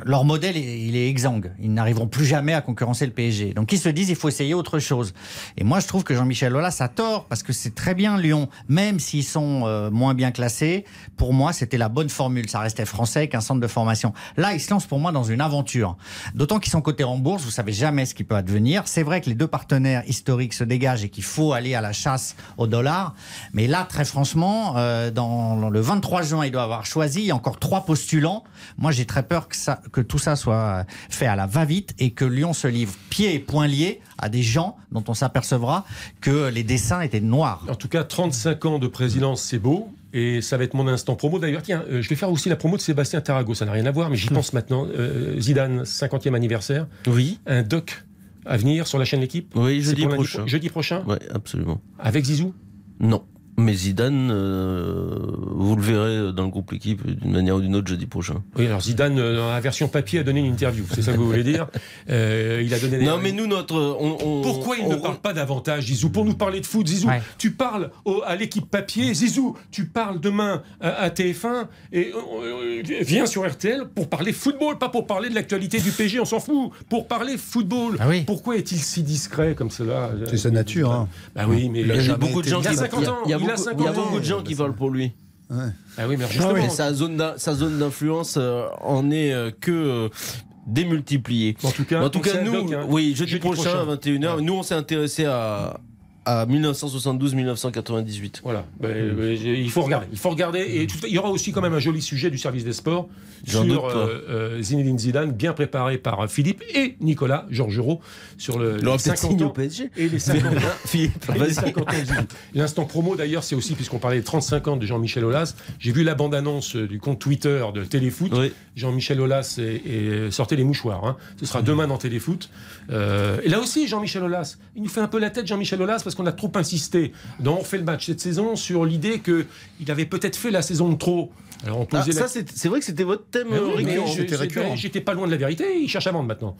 Leur modèle, il est exsangue. Ils n'arriveront plus jamais à concurrencer le PSG. Donc ils se disent, il faut essayer autre chose. Et moi, je trouve que Jean-Michel Aulas a tort, parce que c'est très bien Lyon, même s'ils sont euh, moins bien classés. Pour moi, c'était la bonne formule. Ça restait français avec un centre de formation. Là, ils se lancent pour moi dans une aventure. D'autant qu'ils sont cotés en bourse, vous savez jamais ce qui peut advenir. C'est vrai que les deux partenaires historiques se dégagent et qu'il faut aller à la chasse au dollar. Mais là, très franchement, euh, dans le 23 juin, il doit avoir choisi il y a encore trois postulants. Moi, j'ai très peur que, ça, que tout ça soit fait à la va-vite et que Lyon se livre pieds et poings liés à des gens dont on s'apercevra que les dessins étaient noirs. En tout cas, 35 ans de présidence, c'est beau. Et ça va être mon instant promo. D'ailleurs, tiens, euh, je vais faire aussi la promo de Sébastien Tarago. Ça n'a rien à voir, mais j'y pense maintenant. Euh, Zidane, 50e anniversaire. Oui. Un doc à venir sur la chaîne L'équipe. Oui, jeudi prochain. pro- Jeudi prochain Ouais, absolument. Avec Zizou? Non. Mais Zidane, euh, vous le verrez dans le groupe L'équipe d'une manière ou d'une autre jeudi prochain. Oui, alors Zidane, euh, dans la version papier, a donné une interview. C'est ça que vous voulez dire (laughs) Euh, Il a donné. Non, mais nous, notre. on- on- Pourquoi il on- ne parle pas davantage, Zizou Pour nous parler de foot, Zizou, Ouais. tu parles au- à l'équipe papier, Zizou, tu parles demain à, à TF1 et viens sur RTL pour parler football, pas pour parler de l'actualité du PG, on s'en fout, pour parler football. Ah oui. Pourquoi est-il si discret comme cela? C'est sa nature, hein. Bah oui, mais Il y a beaucoup de gens Il a qui 50 ans, Il y a il a beaucoup, 50 il y a beaucoup de gens qui parlent pour lui. Ah oui, mais Et justement. sa zone d'in- sa zone d'influence euh, en est euh, que euh, démultipliée. En tout cas, En tout cas, nous, doc, hein. oui, jeudi, Jeudi prochain, prochain. à 21h, nous on s'est intéressé à, à 1972-1998. Voilà, Ben, euh, il faut regarder. Il faut regarder. Et tout- il y aura aussi quand même un joli sujet du service des sports sur euh, euh, Zinedine Zidane, bien préparé par Philippe et Nicolas Georgerot sur le, les peut-être 50 signé au ans. PSG. Et les 50 ans. Philippe, Et les vas-y. 50 ans de Zizou. L'instant promo d'ailleurs, c'est aussi, puisqu'on parlait des 35 ans de Jean-Michel Aulas, j'ai vu la bande-annonce du compte Twitter de Téléfoot. Oui. Jean-Michel Aulas et, et sortez les mouchoirs. hein. Ce sera demain dans Téléfoot. Euh, et là aussi, Jean-Michel Aulas, il nous fait un peu la tête, Jean-Michel Aulas, parce qu'on a trop insisté dans On fait le match cette saison sur l'idée qu'il avait peut-être fait la saison de trop. Alors on Ah, posait ça, la c'est c'est vrai que c'était votre thème euh, oui, récurrent. J'étais pas loin de la vérité, il cherche à vendre maintenant.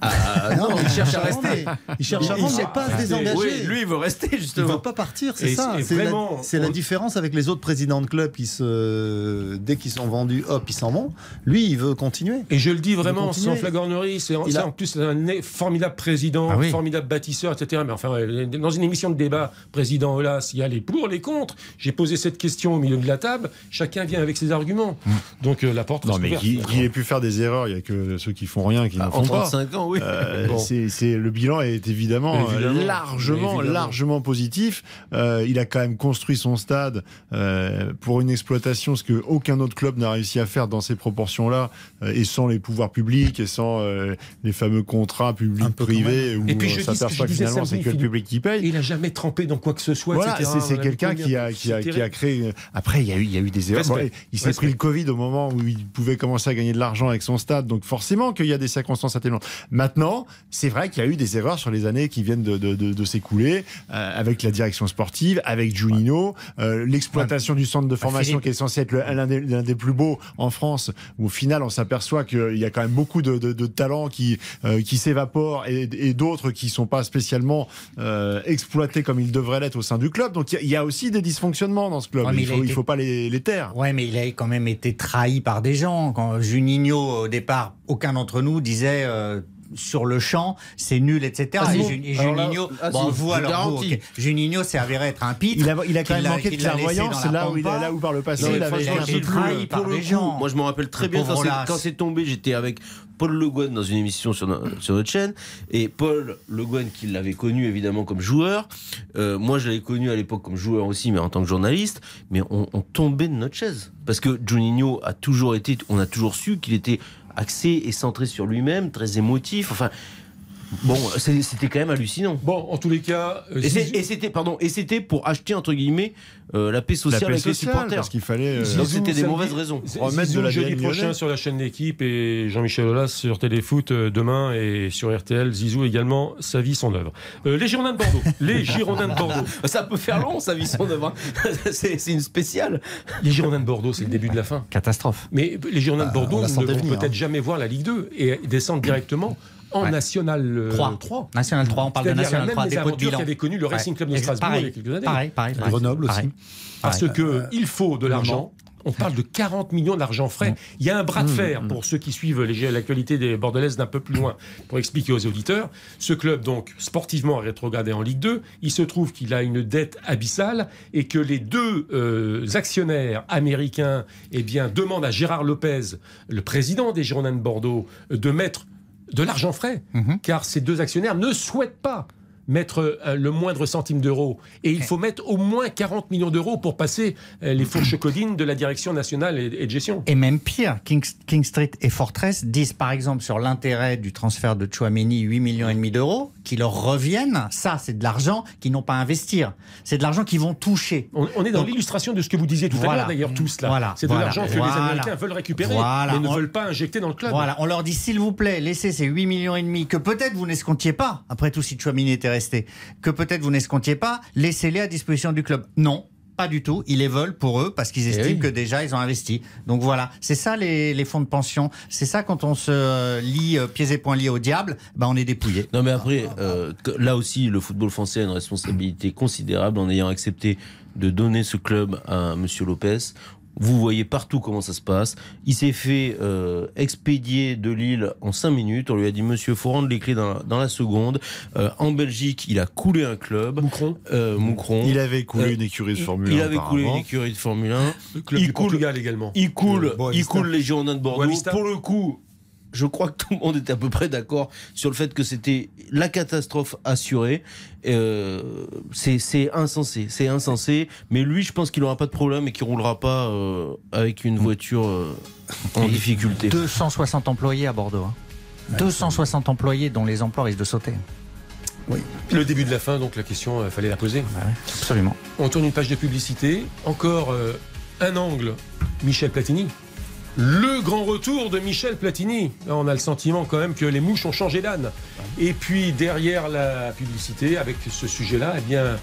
Ah, non, il cherche à rester. Il cherche à Il vendre, mais cherche- pas à se Ah, désengager. Oui, lui, il veut rester, Il justement. veut pas partir, c'est ça. C'est la, vraiment, c'est la on- différence avec les autres présidents de clubs qui se, dès qu'ils sont vendus, hop, ils s'en vont. Lui, il veut continuer. Et je le dis vraiment sans flagornerie, c'est en, Il c'est a- en plus un formidable président, Ah oui. formidable bâtisseur, etc. Mais enfin, dans une émission de débat, président Olas, il y a les pour, les contre. J'ai posé cette question au milieu de la table, chacun vient avec ses arguments. Donc euh, la porte Non, mais ouverte. qu'il qu'il ait pu faire des erreurs, il n'y a que ceux qui font rien qui Ah, n'en En font pas. 35 ans, oui. Euh, Bon. c'est, c'est- le bilan est évidemment, euh, Évidemment. largement, Évidemment. largement positif. Euh, il a quand même construit son stade euh, pour une exploitation, ce que aucun autre club n'a réussi à faire dans ces proportions-là, euh, et sans les pouvoirs publics et sans euh, les fameux contrats publics-privés où Et puis, je on s'aperçoit je que disais finalement c'est que le public qui paye. Il n'a jamais trempé dans quoi que ce soit, Voilà, etc. c'est, quelqu'un qui a, qui, a, C'est qui a terrible. créé. Après, il y a eu, il y a eu des erreurs. Bon, il s'est Respect. pris le Covid au moment où il pouvait commencer à gagner de l'argent avec son stade. Donc, forcément qu'il y a des circonstances atténuantes. Maintenant, c'est vrai qu'il y a eu des erreurs sur les années qui viennent de, de, de, de s'écouler euh, avec la direction sportive, avec Juninho, euh, l'exploitation du centre de formation Philippe. qui est censé être l'un des, plus beaux en France, où au final, on s'aperçoit qu'il y a quand même beaucoup de, talents qui, euh, qui s'évaporent et, et d'autres qui sont pas spécialement exploités comme ils devraient l'être au sein du club. Donc, il y a- il y, a aussi des dysfonctionnements dans ce club. Ouais, il a faut, il été- faut pas les, les taire. Ouais, mais il a quand même été trahi par des gens. Quand Juninho, au départ, aucun d'entre nous disait. euh, sur le champ, c'est nul, etc. Ah, et là, Juninho, ah, bon, vous je alors vous. Juninho s'est avéré être un pitre. Il a, il a quand même l'a- manqué de clairvoyance la là où, il a, là où par le passé Non, il avait un peu trahi Pour par le des coup, gens. Moi, je me rappelle très Le bien quand c'est- tombé. J'étais avec Paul Le Guen dans une émission sur notre chaîne. Et Paul Le Guen, qui l'avait connu évidemment comme joueur, euh, moi je l'avais connu à l'époque comme joueur aussi, mais en tant que journaliste. Mais on, on tombait de notre chaise. Parce que Juninho a toujours été, on a toujours su qu'il était axé et centré sur lui-même, très émotif. Enfin. Bon, c'était quand même hallucinant. Bon, en tous les cas, euh, Et c'était, pardon, et c'était pour acheter entre guillemets euh, la paix La sociale paix avec les sociale, supporters. parce qu'il fallait. euh, c'était des mauvaises raisons. Remettre Zizou de la jeudi prochain sur la chaîne d'équipe et Jean-Michel Aulas sur Téléfoot euh, demain et sur RTL. Zizou également, sa vie, son œuvre. Euh, les Girondins de Bordeaux. (laughs) les Girondins de Bordeaux. (laughs) Ça peut faire long, sa vie, son œuvre. hein. (laughs) c'est une spéciale. Les Girondins de Bordeaux, c'est le début de la fin. Catastrophe. Mais les Girondins de Bah, Bordeaux on la ne vont peut-être hein. jamais voir la Ligue 2 et descendre directement en Ouais. National euh, 3. 3. National 3, on parle de C'est-à-dire la National même 3, dépôt de bilan. qu'avait connu le Racing Club de. Strasbourg Pareil, il y a quelques années. Pareil, pareil. pareil. Grenoble aussi. Pareil. Parce Pareil. que il faut de l'argent. On parle de 40 millions d'argent frais. Il y a un bras de fer pour ceux qui suivent l'actualité des Bordelaises d'un peu plus loin pour expliquer aux auditeurs. Ce club, donc, sportivement rétrogradé en Ligue 2, il se trouve qu'il a une dette abyssale et que les deux euh, actionnaires américains eh bien, demandent à Gérard Lopez, le président des Girondins de Bordeaux, de mettre de l'argent frais, Mhm. car ces deux actionnaires ne souhaitent pas mettre euh, le moindre centime d'euro. Et il faut mettre au moins 40 millions d'euros pour passer euh, les fourches codines de la direction nationale et, de gestion. Et même pire, King, King Street et Fortress disent par exemple sur l'intérêt du transfert de Chouameni 8 millions et demi d'euros qui leur reviennent. Ça, c'est de l'argent qu'ils n'ont pas à investir. C'est de l'argent qu'ils vont toucher. On, on est dans l'illustration de ce que vous disiez tout à Voilà. l'heure d'ailleurs tous là. Voilà. C'est de Voilà. l'argent que les Américains veulent récupérer, mais ne On- veulent pas injecter dans le club. Voilà, on leur dit s'il vous plaît, laissez ces 8 millions et demi que peut-être vous n'escomptiez pas, après tout si Chouamini était que peut-être vous n'escomptiez pas, laissez-les à disposition du club. Non, pas du tout, ils les veulent pour eux parce qu'ils estiment oui. que déjà ils ont investi. Donc voilà, c'est ça les, les fonds de pension, c'est ça quand on se euh, lie euh, pieds et poings liés au diable, ben on est dépouillé. Non mais après, euh, là aussi, le football français a une responsabilité considérable en ayant accepté de donner ce club à Monsieur Lopez. Vous voyez partout comment ça se passe. Il s'est fait euh, expédier de Lille en 5 minutes. On lui a dit Monsieur, faut rendre les clés dans la, dans la seconde. Euh, en Belgique, il a coulé un club. Moucron, Euh, Moucron. Il avait coulé Euh, une écurie de Il- Formule 1. Il avait coulé une écurie de Formule 1. le club il du coule- Portugal également. Il coule, Euh, il coule les Girondins de Bordeaux. Pour le coup, je crois que tout le monde était à peu près d'accord sur le fait que c'était la catastrophe assurée. Euh, c'est c'est insensé, c'est insensé. Mais lui, je pense qu'il n'aura pas de problème et qu'il roulera pas euh, avec une voiture euh, en Et difficulté. 260 employés à Bordeaux. hein. 260 employés dont les emplois risquent de sauter. Le début de la fin, donc la question, il fallait la poser. Absolument. On tourne une page de publicité. Encore euh, un angle. Michel Platini. Le grand retour de Michel Platini. On a le sentiment quand même que les mouches ont changé d'âne. Et puis derrière la publicité, avec ce sujet-là, eh bien,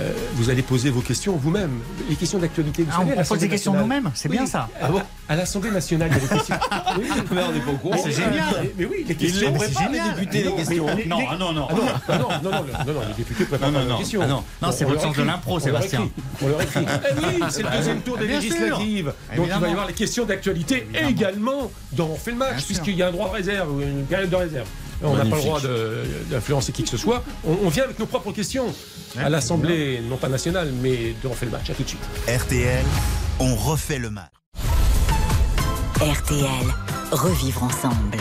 euh, vous allez poser vos questions vous-même. Les questions d'actualité, vous Ah, savez. on pose des questions nous-mêmes, c'est Oui, bien ça. À, à l'Assemblée nationale, il y a des questions. Oui, Mais on n'est pas au courant. C'est génial. Mais, mais oui, les Ils questions. les Mais préparent, les députés, les questions. les- Non, les- ah non, non. Ah non, ah non, non, non, non, non, les députés préparent Non, non, non. questions. Ah non. Non, c'est votre sens de l'impro, Sébastien. On leur écrit. Eh oui, c'est le deuxième tour des législatives. Donc il va y avoir les questions d'actualité également dans On fait le match, puisqu'il y a un droit de réserve, une période de réserve. On n'a pas le droit d'influencer qui que ce soit. On, on vient avec nos propres questions à l'Assemblée, non pas nationale, mais de On fait le match. À tout de suite. RTL, on refait le match. RTL. Revivre ensemble.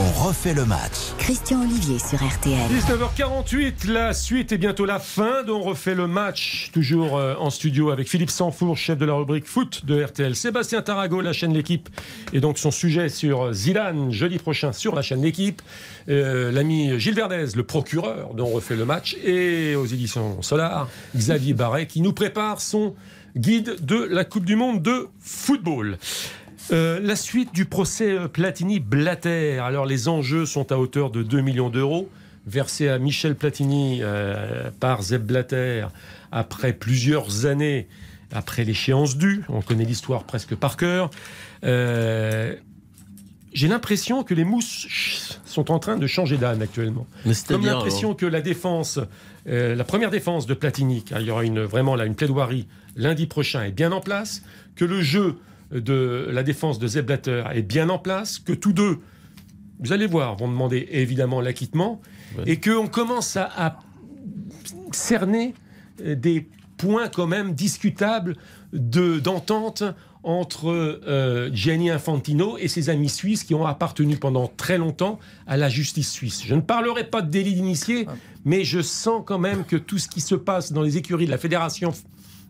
On refait le match. Christian Olivier sur RTL. 19h48, la suite et bientôt la fin. dont On refait le match, toujours euh, en studio avec Philippe Sanfour, chef de la rubrique foot de RTL. Sébastien Tarago, la chaîne L'équipe, et donc son sujet sur Zidane, jeudi prochain sur la chaîne L'équipe. Euh, L'ami Gilles Verdez, le procureur dont on refait le match. Et aux éditions Solar, Xavier Barret, qui nous prépare son guide de la Coupe du Monde de football. Euh, la suite du procès euh, Platini-Blatter. Alors, les enjeux sont à hauteur de 2 millions d'euros, versés à Michel Platini euh, par Zeb Blatter après plusieurs années, après l'échéance due. On connaît l'histoire presque par cœur. Euh, J'ai l'impression que les mousses sont en train de changer d'âne actuellement. Comme l'impression que la défense, euh, la première défense de Platini, car il y aura une, vraiment là une plaidoirie lundi prochain, est bien en place, que le jeu de la défense de Zeb Blatter est bien en place, que tous deux, vous allez voir, vont demander évidemment l'acquittement, et qu'on commence à, à cerner euh, des points quand même discutables de- d'entente entre euh, Gianni Infantino et ses amis suisses qui ont appartenu pendant très longtemps à la justice suisse. Je ne parlerai pas de délit d'initié, mais je sens quand même que tout ce qui se passe dans les écuries de la Fédération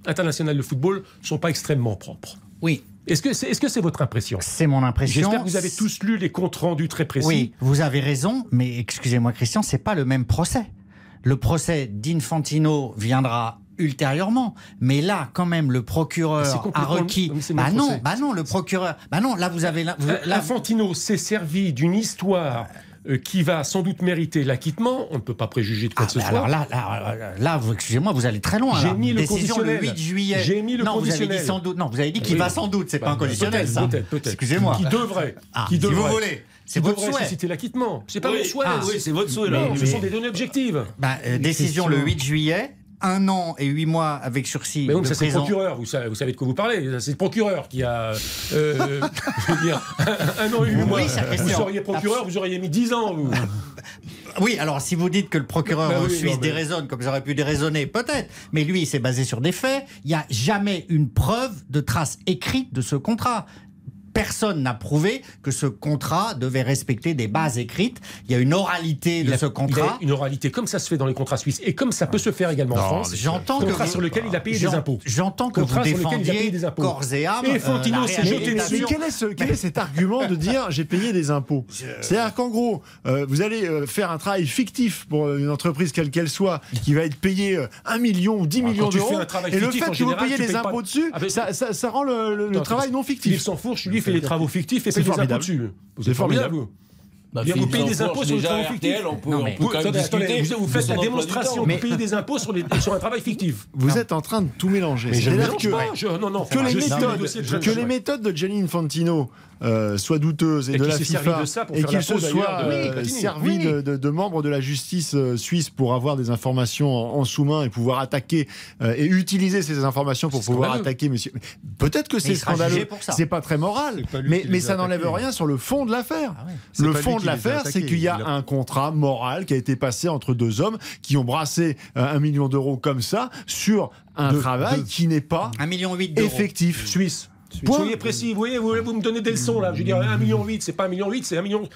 internationale de football ne sont pas extrêmement propres. Oui, Est-ce que c'est est -ce c'est votre impression? C'est mon impression. J'espère que vous avez tous lu les comptes rendus très précis. Oui, vous avez raison, mais excusez-moi Christian, c'est pas le même procès. Le procès d'Infantino viendra ultérieurement, mais là, quand même, le procureur a requis. Bah non, bah non, le procureur. Bah non, là vous avez là, vous- Euh, là- Infantino s'est servi d'une histoire qui va sans doute mériter l'acquittement. On ne peut pas préjuger de quoi Ah, que ce soit. alors là, là, là, excusez-moi, vous allez très loin. J'ai mis le Décision le conditionnel. 8 juillet. J'ai mis le non, vous avez conditionnel. dit sans doute. Non, vous avez dit qu'il Oui. va sans doute. C'est Bah, pas un conditionnel, peut-être, ça. Peut-être, peut-être. Excusez-moi. Qui devrait. (laughs) Ah, qui si devrait. vous voulez. C'est qui votre souhait. susciter l'acquittement. C'est pas Oui. mon souhait. Ah, oui, c'est votre souhait, Non, ce sont des données objectives. Bah, euh, décision le 8 juillet. Un an et huit mois avec sursis. Mais oui, ça c'est le procureur, vous savez, vous savez de quoi vous parlez. C'est le procureur qui a, euh, (laughs) je veux dire, un, un an et huit Oui, mois. Vous seriez procureur, vous auriez mis 10 ans. vous. (laughs) Oui, alors si vous dites que le procureur Bah oui, suisse mais- déraisonne comme j'aurais pu déraisonner, peut-être. Mais lui, il s'est basé sur des faits. Il n'y a jamais une preuve de trace écrite de ce contrat. Personne n'a prouvé que ce contrat devait respecter des bases écrites. Il y a une oralité de Il a- ce il contrat. une oralité comme ça se fait dans les contrats suisses et comme ça peut se faire également en France. J'entends que Contrat vous- sur lequel il a payé des impôts. J'entends que vous sur lequel il a payé défendiez des impôts. corps et âme. Et euh, Fantino s'est jeté dessus. Mais quel est, ce- quel est cet argument de dire j'ai payé des impôts C'est-à-dire qu'en gros, euh, vous allez euh, faire un travail fictif pour une entreprise quelle qu'elle soit, qui va être payée euh, 1 million ou 10 Ah, millions d'euros, et le fait que vous payez des impôts dessus, Ah, ça, rend le, travail non fictif. Sanfourche, lui, fait des travaux fictifs et C'est fait des impôts formidable. dessus. Vous C'est formidable, vous. Bah, payez des impôts sur les travaux fictifs. RTL, on peut, Non, on mais- peut Vous, quand même attendez, discuter. attendez, vous, vous de faites la démonstration Mais- vous payez des impôts sur, les, sur un travail fictif. Vous êtes en train de tout mélanger. Mais je ne C'est-à-dire mélange que, pas. Je, non, non. que les méthodes, que les méthodes de Gianni Infantino euh, soient douteuses et, Et de qu'il la FIFA servi de ça pour et qu'il se soit d'ailleurs, de euh, servi Oui. de, de- de membres de la justice euh, suisse pour avoir des informations en, en sous-main et pouvoir attaquer euh, et utiliser ces informations pour pouvoir scandaleux. attaquer monsieur. Peut-être que c'est scandaleux, c'est pas très moral, pas mais, mais ça n'enlève rien sur le fond de l'affaire. Ah ouais. Le fond de l'affaire, c'est qu'il y a un contrat moral qui a été passé entre deux hommes qui ont brassé euh, un million d'euros comme ça sur un De- travail de- qui n'est pas 1,8 million d'euros. effectif. Suisse. Point. Soyez précis, vous voyez, vous, vous me donnez des leçons là. Je veux dire, 1,8 million, c'est pas 1,8 million, c'est 1,8 million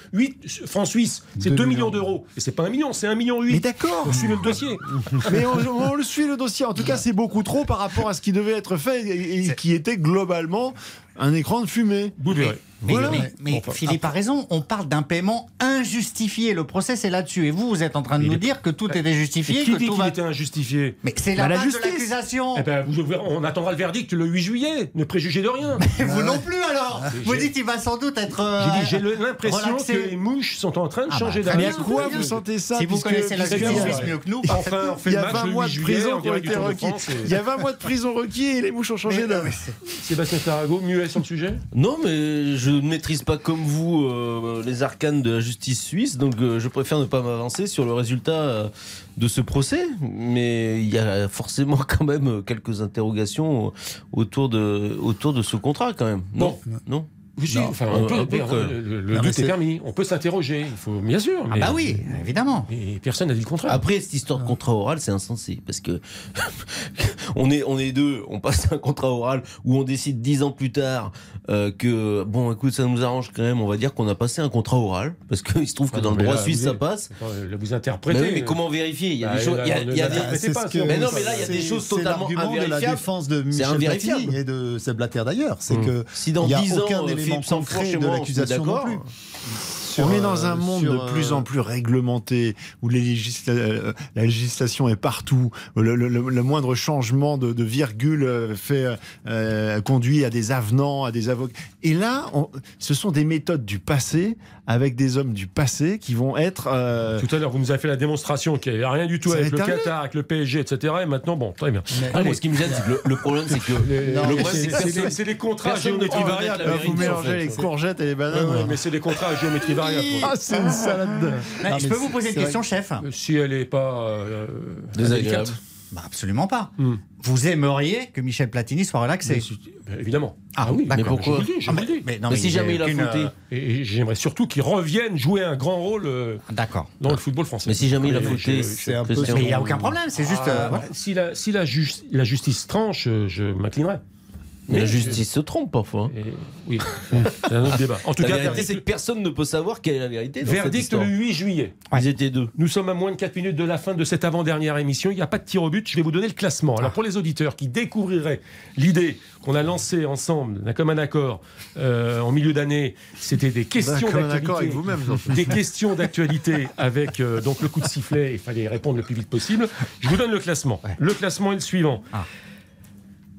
francs suisses. C'est 2 Deux millions d'euros. Et c'est pas 1 million, c'est 1,8 million. Mais d'accord. Vous suivez le dossier. (laughs) Mais on, on le suit le dossier. En tout cas, c'est beaucoup trop par rapport à ce qui devait être fait et, et qui était globalement un écran de fumée. Vous verrez. Mais, Voilà. mais- mais Enfin, Philippe a raison, on parle d'un paiement injustifié. Le procès, c'est là-dessus. Et vous, vous êtes en train de Il nous est- dire que tout était Et justifié, qui que dit tout qu'il va... était injustifié Mais c'est Bah, la base de justice. l'accusation. Eh ben, vous- on attendra le verdict le 8 juillet. Ne préjugez de rien. (laughs) Et vous non plus alors Vous dites qu'il va sans doute être. euh, J'ai dit, j'ai le- l'impression relaxé. que les mouches sont en train de Ah bah, changer Mais d'avis. à bien. quoi vous sentez ça Si vous connaissez la justice mieux que nous, Enfin, Il y a match 20 le mois 8 de prison qui ont été de requis. Il y a 20 mois de prison requis et les mouches ont changé Mais- d'homme. Sébastien Tarago, sur le sujet? Non, mais je ne maîtrise pas comme vous euh, les arcanes de la justice suisse, donc euh, je préfère ne pas m'avancer sur le résultat euh, de ce procès. Mais il y a forcément quand même quelques interrogations autour de, autour de ce contrat quand même. Non, non? Oui, si, Non. enfin, on peut- mais, le, mais doute est c'est- permis. On peut s'interroger. Il faut, bien sûr. Ah mais- bah oui, évidemment. Et personne n'a dit le contraire. Après, cette histoire de contrat oral, c'est insensé parce que (laughs) on est on est deux, on passe un contrat oral où on décide dix ans plus tard euh, que bon, écoute, ça nous arrange quand même. On va dire qu'on a passé un contrat oral parce qu'il se trouve que Ah, dans le mais droit là, suisse ça passe. Là, vous Mais, interprétez. oui, mais comment vérifier? Il y a Bah, des choses. Il y a, on il y a ne des- l'interprète C'est pas, ce si on que- Mais non, mais là, il y a des c'est- choses c'est totalement de la défense de Michel. Platini et de Seb Blatter d'ailleurs. C'est Mmh. que Si dans il n'y a 10 ans, aucun euh, Philippe et de l'accusation non on est dans un euh, monde sur, de plus en plus réglementé, où les législa- euh, la législation est partout. Le, le- le- le moindre changement de, de virgule euh, fait, euh, conduit à des avenants, à des avocats. Et là, on- ce sont des méthodes du passé, avec des hommes du passé qui vont être... euh, Tout à l'heure, vous nous avez fait la démonstration qu'il n'y avait rien du tout Ça avec le. Qatar, avec le PSG, etc. Et maintenant, bon, très bien. Mais- moi, ce qui me gêne, c'est que le, le problème, c'est que Les- le c'est- des contrats à géométrie variable. vous mélangez les courgettes et les bananes. ouais, mais c'est des contrats à géométrie variable. Ah, c'est une salade. je peux vous poser une question, chef Euh, Si elle n'est pas euh, Désagréable. Bah, Absolument pas. Hmm. Vous aimeriez que Michel Platini soit relaxé ben, évidemment. Ah, oui, d'accord. mais pourquoi Je vous le dis, je Ah, vous mais, le dis. mais non, Mais mais si jamais il a fauté. euh, Et j'aimerais surtout qu'il revienne jouer un grand rôle euh, D'accord. dans le football français. Mais si jamais il a fauté, je- c'est un peu- Christian, Mais il n'y a aucun problème, c'est juste. euh, Ah, voilà. Si, la, si la, la justice tranche, euh, je m'inclinerai. Mais la justice se trompe parfois. Et- oui, (laughs) c'est un autre débat. En tout La cas, vérité, c'est que personne ne peut savoir quelle est la vérité. Dans verdict le 8 juillet. Ils étaient deux. Nous sommes à moins de 4 minutes de la fin de cette avant-dernière émission. Il n'y a pas de tir au but. Je vais vous donner le classement. Alors, pour les auditeurs qui découvriraient l'idée qu'on a lancée ensemble, d'un commun accord, euh, en milieu d'année, c'était des questions Comme un d'actualité. vous-même. Des questions d'actualité avec euh, donc le coup de sifflet, il fallait répondre le plus vite possible. Je vous donne le classement. Le classement est le suivant. Ah.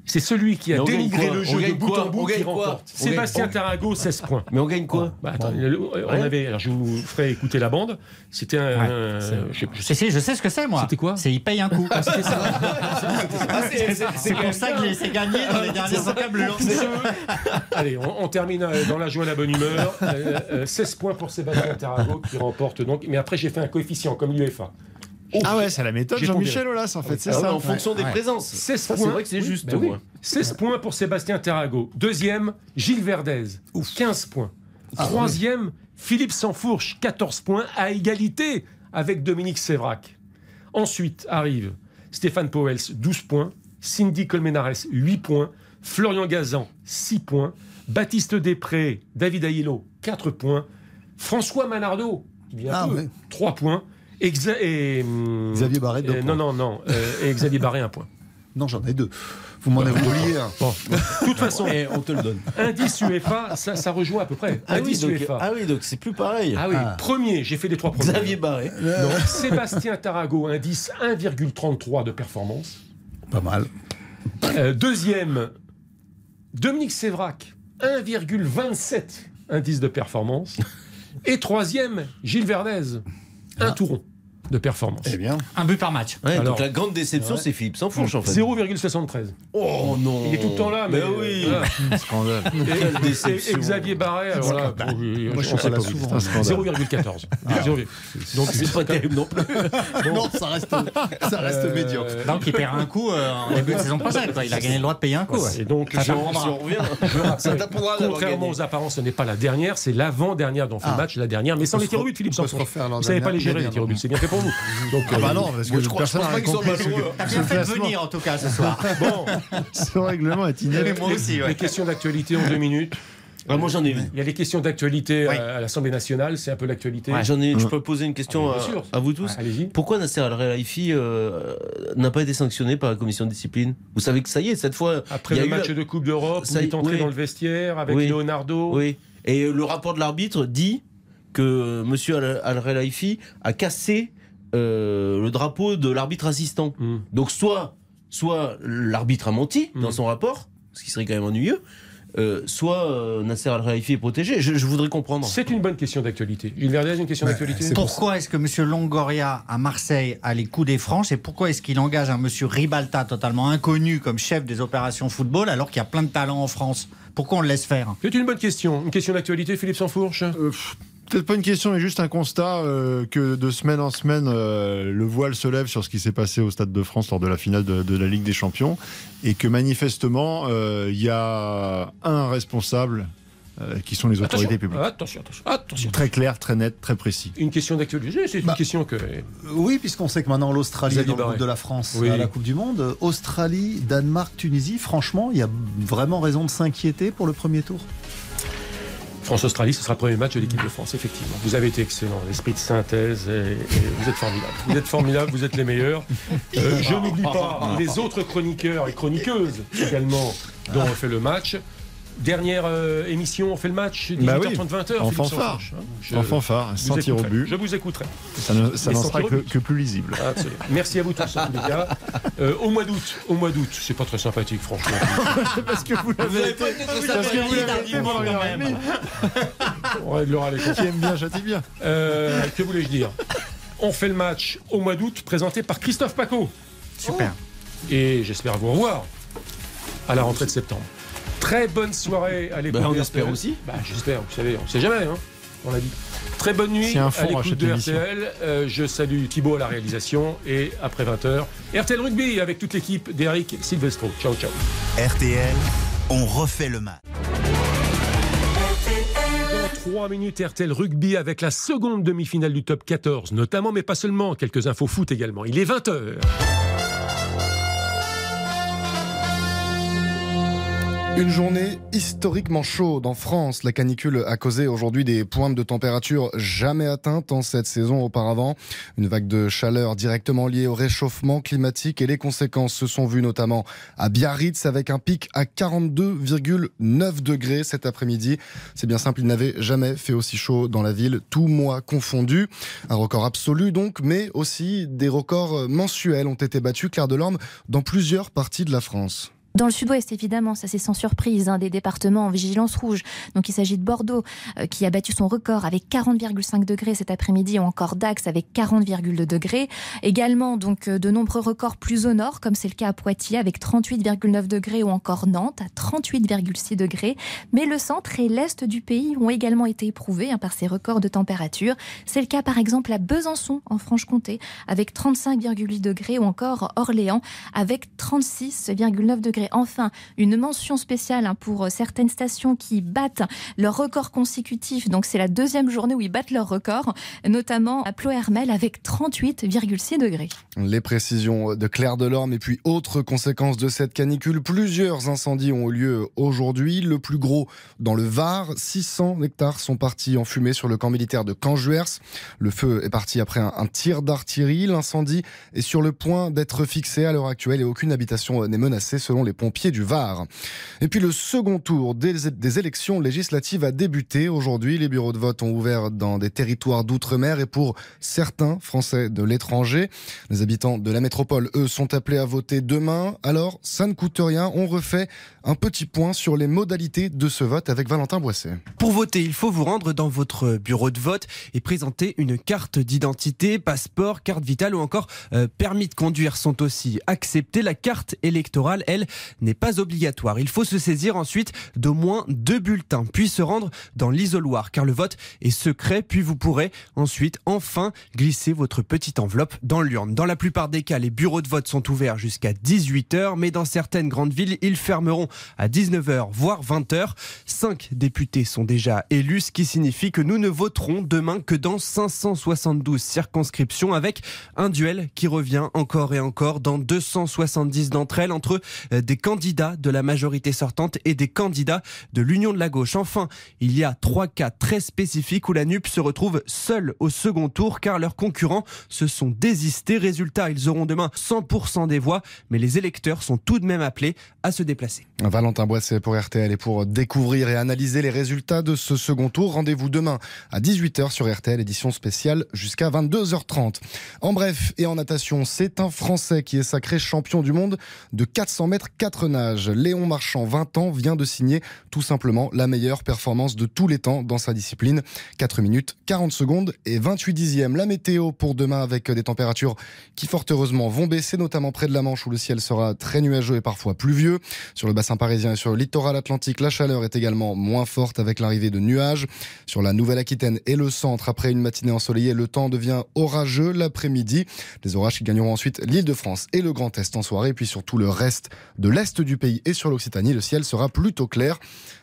C'est celui qui a on dénigré le On jeu de bout quoi en bout qui remporte. Sébastien Tarago, 16 points. Mais on gagne quoi Bah, attends, on avait, alors je vous ferai écouter la bande. C'était un. Ouais, un- je sais- je sais- si, je sais ce que c'est, moi. C'était quoi C'est il paye un coup. Ah, ça. (laughs) C'est pour ça que j'ai laissé gagner dans les dernières encablures. (laughs) Allez, on, on termine euh, dans la joie et la bonne humeur. Euh, euh, 16 points pour Sébastien Tarago qui remporte donc. Mais après, j'ai fait un coefficient comme l'UEFA. Ah ouais, c'est la méthode Jean-Michel Aulas, en fait, c'est Ah ouais, ça. En fonction des Ouais. présences. 16 Ça, points. c'est vrai que c'est Oui, juste. ben oui. moi. 16 points pour Sébastien Tarago. Deuxième, Gilles Verdez. 15 points. Troisième, Philippe Sansfourche. 14 points à égalité avec Dominique Sévrac. Ensuite arrive Stéphane Powels. 12 points. Cindy Colmenares. 8 points. Florian Gazan. 6 points. Baptiste Després. David Aïlo. 4 points. François Manardo. Ah, peu, ouais. 3 points. Exa- et, Xavier Barret, deux euh, points. Non, non, non. euh, et Xavier Barré, 1 point. (laughs) Non, j'en ai deux. Vous m'en avez oublié un. Bon, de toute façon, Et on te le donne. indice UEFA, ça, ça rejoint à peu près. Ah oui, indice donc, UEFA. ah oui, donc c'est plus pareil. Ah oui, Ah. premier, j'ai fait les trois premiers. Xavier Barré. Non, Sébastien Tarago, indice 1,33 de performance. Pas mal. Euh, deuxième, Dominique Sévrac, 1,27 indice de performance. Et troisième, Gilles Verdez, un touron de performance. Eh bien. Un but par match. Ouais, Alors- donc la grande déception, c'est Philippe Sansfourche en fait. 0,73. Oh non. Il est tout le temps là, mais, Mais oui. (laughs) voilà. Scandale. Et, déception. et Xavier Barret, alors là, pour- Moi, je suis on pas là souvent. est. C'est un scandale. 0,14. Zéro- Donc C'est pas terrible non plus. (laughs) Non, ça reste, ça reste Euh, médiocre. Donc il perd un coup euh, en début de saison prochaine. Il a gagné le droit de payer un coup. ouais. Et donc, Ça je- t'apprendra. Si on revient, ça contrairement aux apparences, ce n'est pas la dernière, c'est l'avant-dernière dont on fait le Ah. match, la dernière, mais sans On les tirs au but, Philippe on l'an Vous savez pas les gérer, les tirs au but, c'est bien fait pour vous. Donc, Ah euh, bah non, parce que je crois- personne je pense n'a pas qu'ils sont malheureux. T'as bien fait venir en tout cas ce soir. (laughs) Bon, Ce règlement est inédit. moi aussi, ouais. les questions d'actualité en deux minutes. Ah, moi j'en ai une. Il y a les questions d'actualité à, à l'Assemblée nationale, c'est un peu l'actualité. Ouais, j'en ai une. Je peux poser une question Ah, à, vous tous. Ouais, allez-y. Pourquoi Nasser Al-Khelaifi euh, n'a pas été sanctionné par la commission de discipline? Vous savez que ça y est, cette fois. Après il y a le eu match la- de Coupe d'Europe, il est entré oui. dans le vestiaire avec Oui. Leonardo. Oui. Et le rapport de l'arbitre dit que M. Al- Al-Khelaifi a cassé euh, le drapeau de l'arbitre assistant. Mm. Donc soit, soit l'arbitre a menti dans son rapport, ce qui serait quand même ennuyeux, euh, soit euh, Nasser Al-Khelaifi est protégé. Je, je voudrais comprendre. C'est une bonne question d'actualité. Gilles Verdez, une question d'actualité Pourquoi est-ce que M. Longoria à Marseille a les coups des franches et pourquoi est-ce qu'il engage un M. Ribalta totalement inconnu comme chef des opérations football alors qu'il y a plein de talents en France? Pourquoi on le laisse faire? C'est une bonne question. Une question d'actualité, Philippe Sansfourche? Euh, Peut-être pas une question, mais juste un constat euh, que de semaine en semaine, euh, le voile se lève sur ce qui s'est passé au Stade de France lors de la finale de, de la Ligue des Champions, et que manifestement, euh, il y a un responsable euh, qui sont les autorités Attention, publiques. attention, attention, attention. Très clair, très net, très précis. Une question d'actualité, c'est une Bah, question que. Oui, puisqu'on sait que maintenant l'Australie est dans le groupe de la France Oui. à la Coupe du Monde. Australie, Danemark, Tunisie, franchement, il y a vraiment raison de s'inquiéter pour le premier tour? France-Australie, ce sera le premier match de l'équipe de France, effectivement. Vous avez été excellent, l'esprit de synthèse, et, et vous êtes formidable. Vous êtes formidable, vous êtes les meilleurs. (laughs) Euh, je n'oublie pas les autres chroniqueurs et chroniqueuses également dont on fait le match. Dernière euh, émission, on fait le match, 18h30, Bah oui, 20h. en Philippe fanfare. Hein. Je En fanfare, vous sans tir au écouterai. but. Je vous écouterai. Ça ne- ça n'en sera que, plus lisible. Absolument. Merci à vous tous, en tous les cas. Euh, au mois d'août, au mois d'août, c'est pas très sympathique, franchement. (laughs) Parce que vous l'avez été- parce que vous l'avez été pendant une heure et demie. On réglera les comptes. Qui aime bien, châtie bien. Euh, que voulais-je dire? On fait le match au mois d'août, présenté par Christophe Paco. Super. Et j'espère vous revoir à la rentrée de septembre. Très bonne soirée à l'écoute. Bah, on espère aussi. Bah, j'espère, vous savez, on sait jamais, hein, on l'a dit. Très bonne nuit un à l'écoute de. RTL. Euh, je salue Thibaut à la réalisation et après 20h, RTL Rugby avec toute l'équipe d'Eric Silvestro. Ciao, ciao. RTL, on refait le match. Dans 3 minutes, RTL Rugby avec la seconde demi-finale du top 14, notamment, mais pas seulement, quelques infos foot également. Il est 20h. Une journée historiquement chaude en France. La canicule a causé aujourd'hui des pointes de température jamais atteintes en cette saison auparavant. Une vague de chaleur directement liée au réchauffement climatique et les conséquences se sont vues notamment à Biarritz avec un pic à 42,9 degrés cet après-midi. C'est bien simple, il n'avait jamais fait aussi chaud dans la ville, tout mois confondu. Un record absolu donc, mais aussi des records mensuels ont été battus, Claire Delorme, dans plusieurs parties de la France. Dans le sud-ouest, évidemment, ça c'est sans surprise, un des départements en vigilance rouge. Donc il s'agit de Bordeaux, euh, qui a battu son record avec 40,5 degrés cet après-midi, ou encore Dax avec 40,2 degrés. Également, donc, euh, de nombreux records plus au nord, comme c'est le cas à Poitiers, avec 38,9 degrés, ou encore Nantes à 38,6 degrés. Mais le centre et l'est du pays ont également été éprouvés hein, par ces records de température. C'est le cas, par exemple, à Besançon, en Franche-Comté, avec 35,8 degrés, ou encore Orléans, avec 36,9 degrés. Enfin, une mention spéciale hein, pour certaines stations qui battent leur record consécutif. Donc, c'est la deuxième journée où ils battent leur record, notamment à Plohermel avec 38,6 degrés. Les précisions de Claire Delorme et puis autres conséquences de cette canicule. Plusieurs incendies ont eu lieu aujourd'hui. Le plus gros dans le Var. 600 hectares sont partis en fumée sur le camp militaire de Canjuers. Le feu est parti après un, un tir d'artillerie. L'incendie est sur le point d'être fixé à l'heure actuelle et aucune habitation n'est menacée selon les pompiers du Var. Et puis le second tour des, élections législatives a débuté aujourd'hui. Les bureaux de vote ont ouvert dans des territoires d'outre-mer et pour certains Français de l'étranger. Les habitants de la métropole, eux, sont appelés à voter demain. Alors, ça ne coûte rien. On refait un petit point sur les modalités de ce vote avec Valentin Boisset. Pour voter, il faut vous rendre dans votre bureau de vote et présenter une carte d'identité, passeport, carte vitale ou encore euh, permis de conduire sont aussi acceptés. La carte électorale, elle, n'est pas obligatoire. Il faut se saisir ensuite d'au moins deux bulletins, puis se rendre dans l'isoloir car le vote est secret, puis vous pourrez ensuite enfin glisser votre petite enveloppe dans l'urne. Dans la plupart des cas, les bureaux de vote sont ouverts jusqu'à 18h, mais dans certaines grandes villes, ils fermeront à 19h, voire 20h. Cinq députés sont déjà élus, ce qui signifie que nous ne voterons demain que dans 572 circonscriptions avec un duel qui revient encore et encore dans 270 d'entre elles entre euh, des des candidats de la majorité sortante et des candidats de l'Union de la gauche. Enfin, il y a trois cas très spécifiques où la NUP se retrouve seule au second tour car leurs concurrents se sont désistés. Résultat, ils auront demain 100% des voix, mais les électeurs sont tout de même appelés à se déplacer. Valentin Boisset pour RTL et pour découvrir et analyser les résultats de ce second tour, rendez-vous demain à 18h sur RTL, édition spéciale jusqu'à 22h30. En bref et en natation, c'est un Français qui est sacré champion du monde de 400 mètres 4 nages. Léon Marchand, 20 ans, vient de signer tout simplement la meilleure performance de tous les temps dans sa discipline. 4 minutes, 40 secondes et 28 dixièmes. La météo pour demain avec des températures qui fort heureusement vont baisser, notamment près de la Manche où le ciel sera très nuageux et parfois pluvieux. Sur le bassin parisien et sur le littoral atlantique, la chaleur est également moins forte avec l'arrivée de nuages. Sur la Nouvelle-Aquitaine et le centre, après une matinée ensoleillée, le temps devient orageux l'après-midi. Les orages qui gagneront ensuite l'île de France et le Grand Est en soirée, puis sur tout le reste de l'Est du pays et sur l'Occitanie, le ciel sera plutôt clair.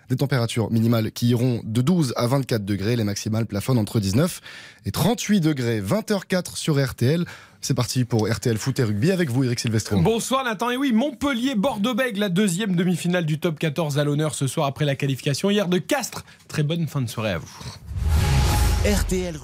Des températures minimales qui iront de 12 à 24 degrés, les maximales plafonnent entre 19 et 38 degrés. 20h04 sur RTL. C'est parti pour RTL Foot et Rugby avec vous, Eric Silvestro. Bonsoir Nathan. Et oui, Montpellier-Bordeaux-Bègles, la deuxième demi-finale du top 14 à l'honneur ce soir après la qualification hier de Castres. Très bonne fin de soirée à vous. RTL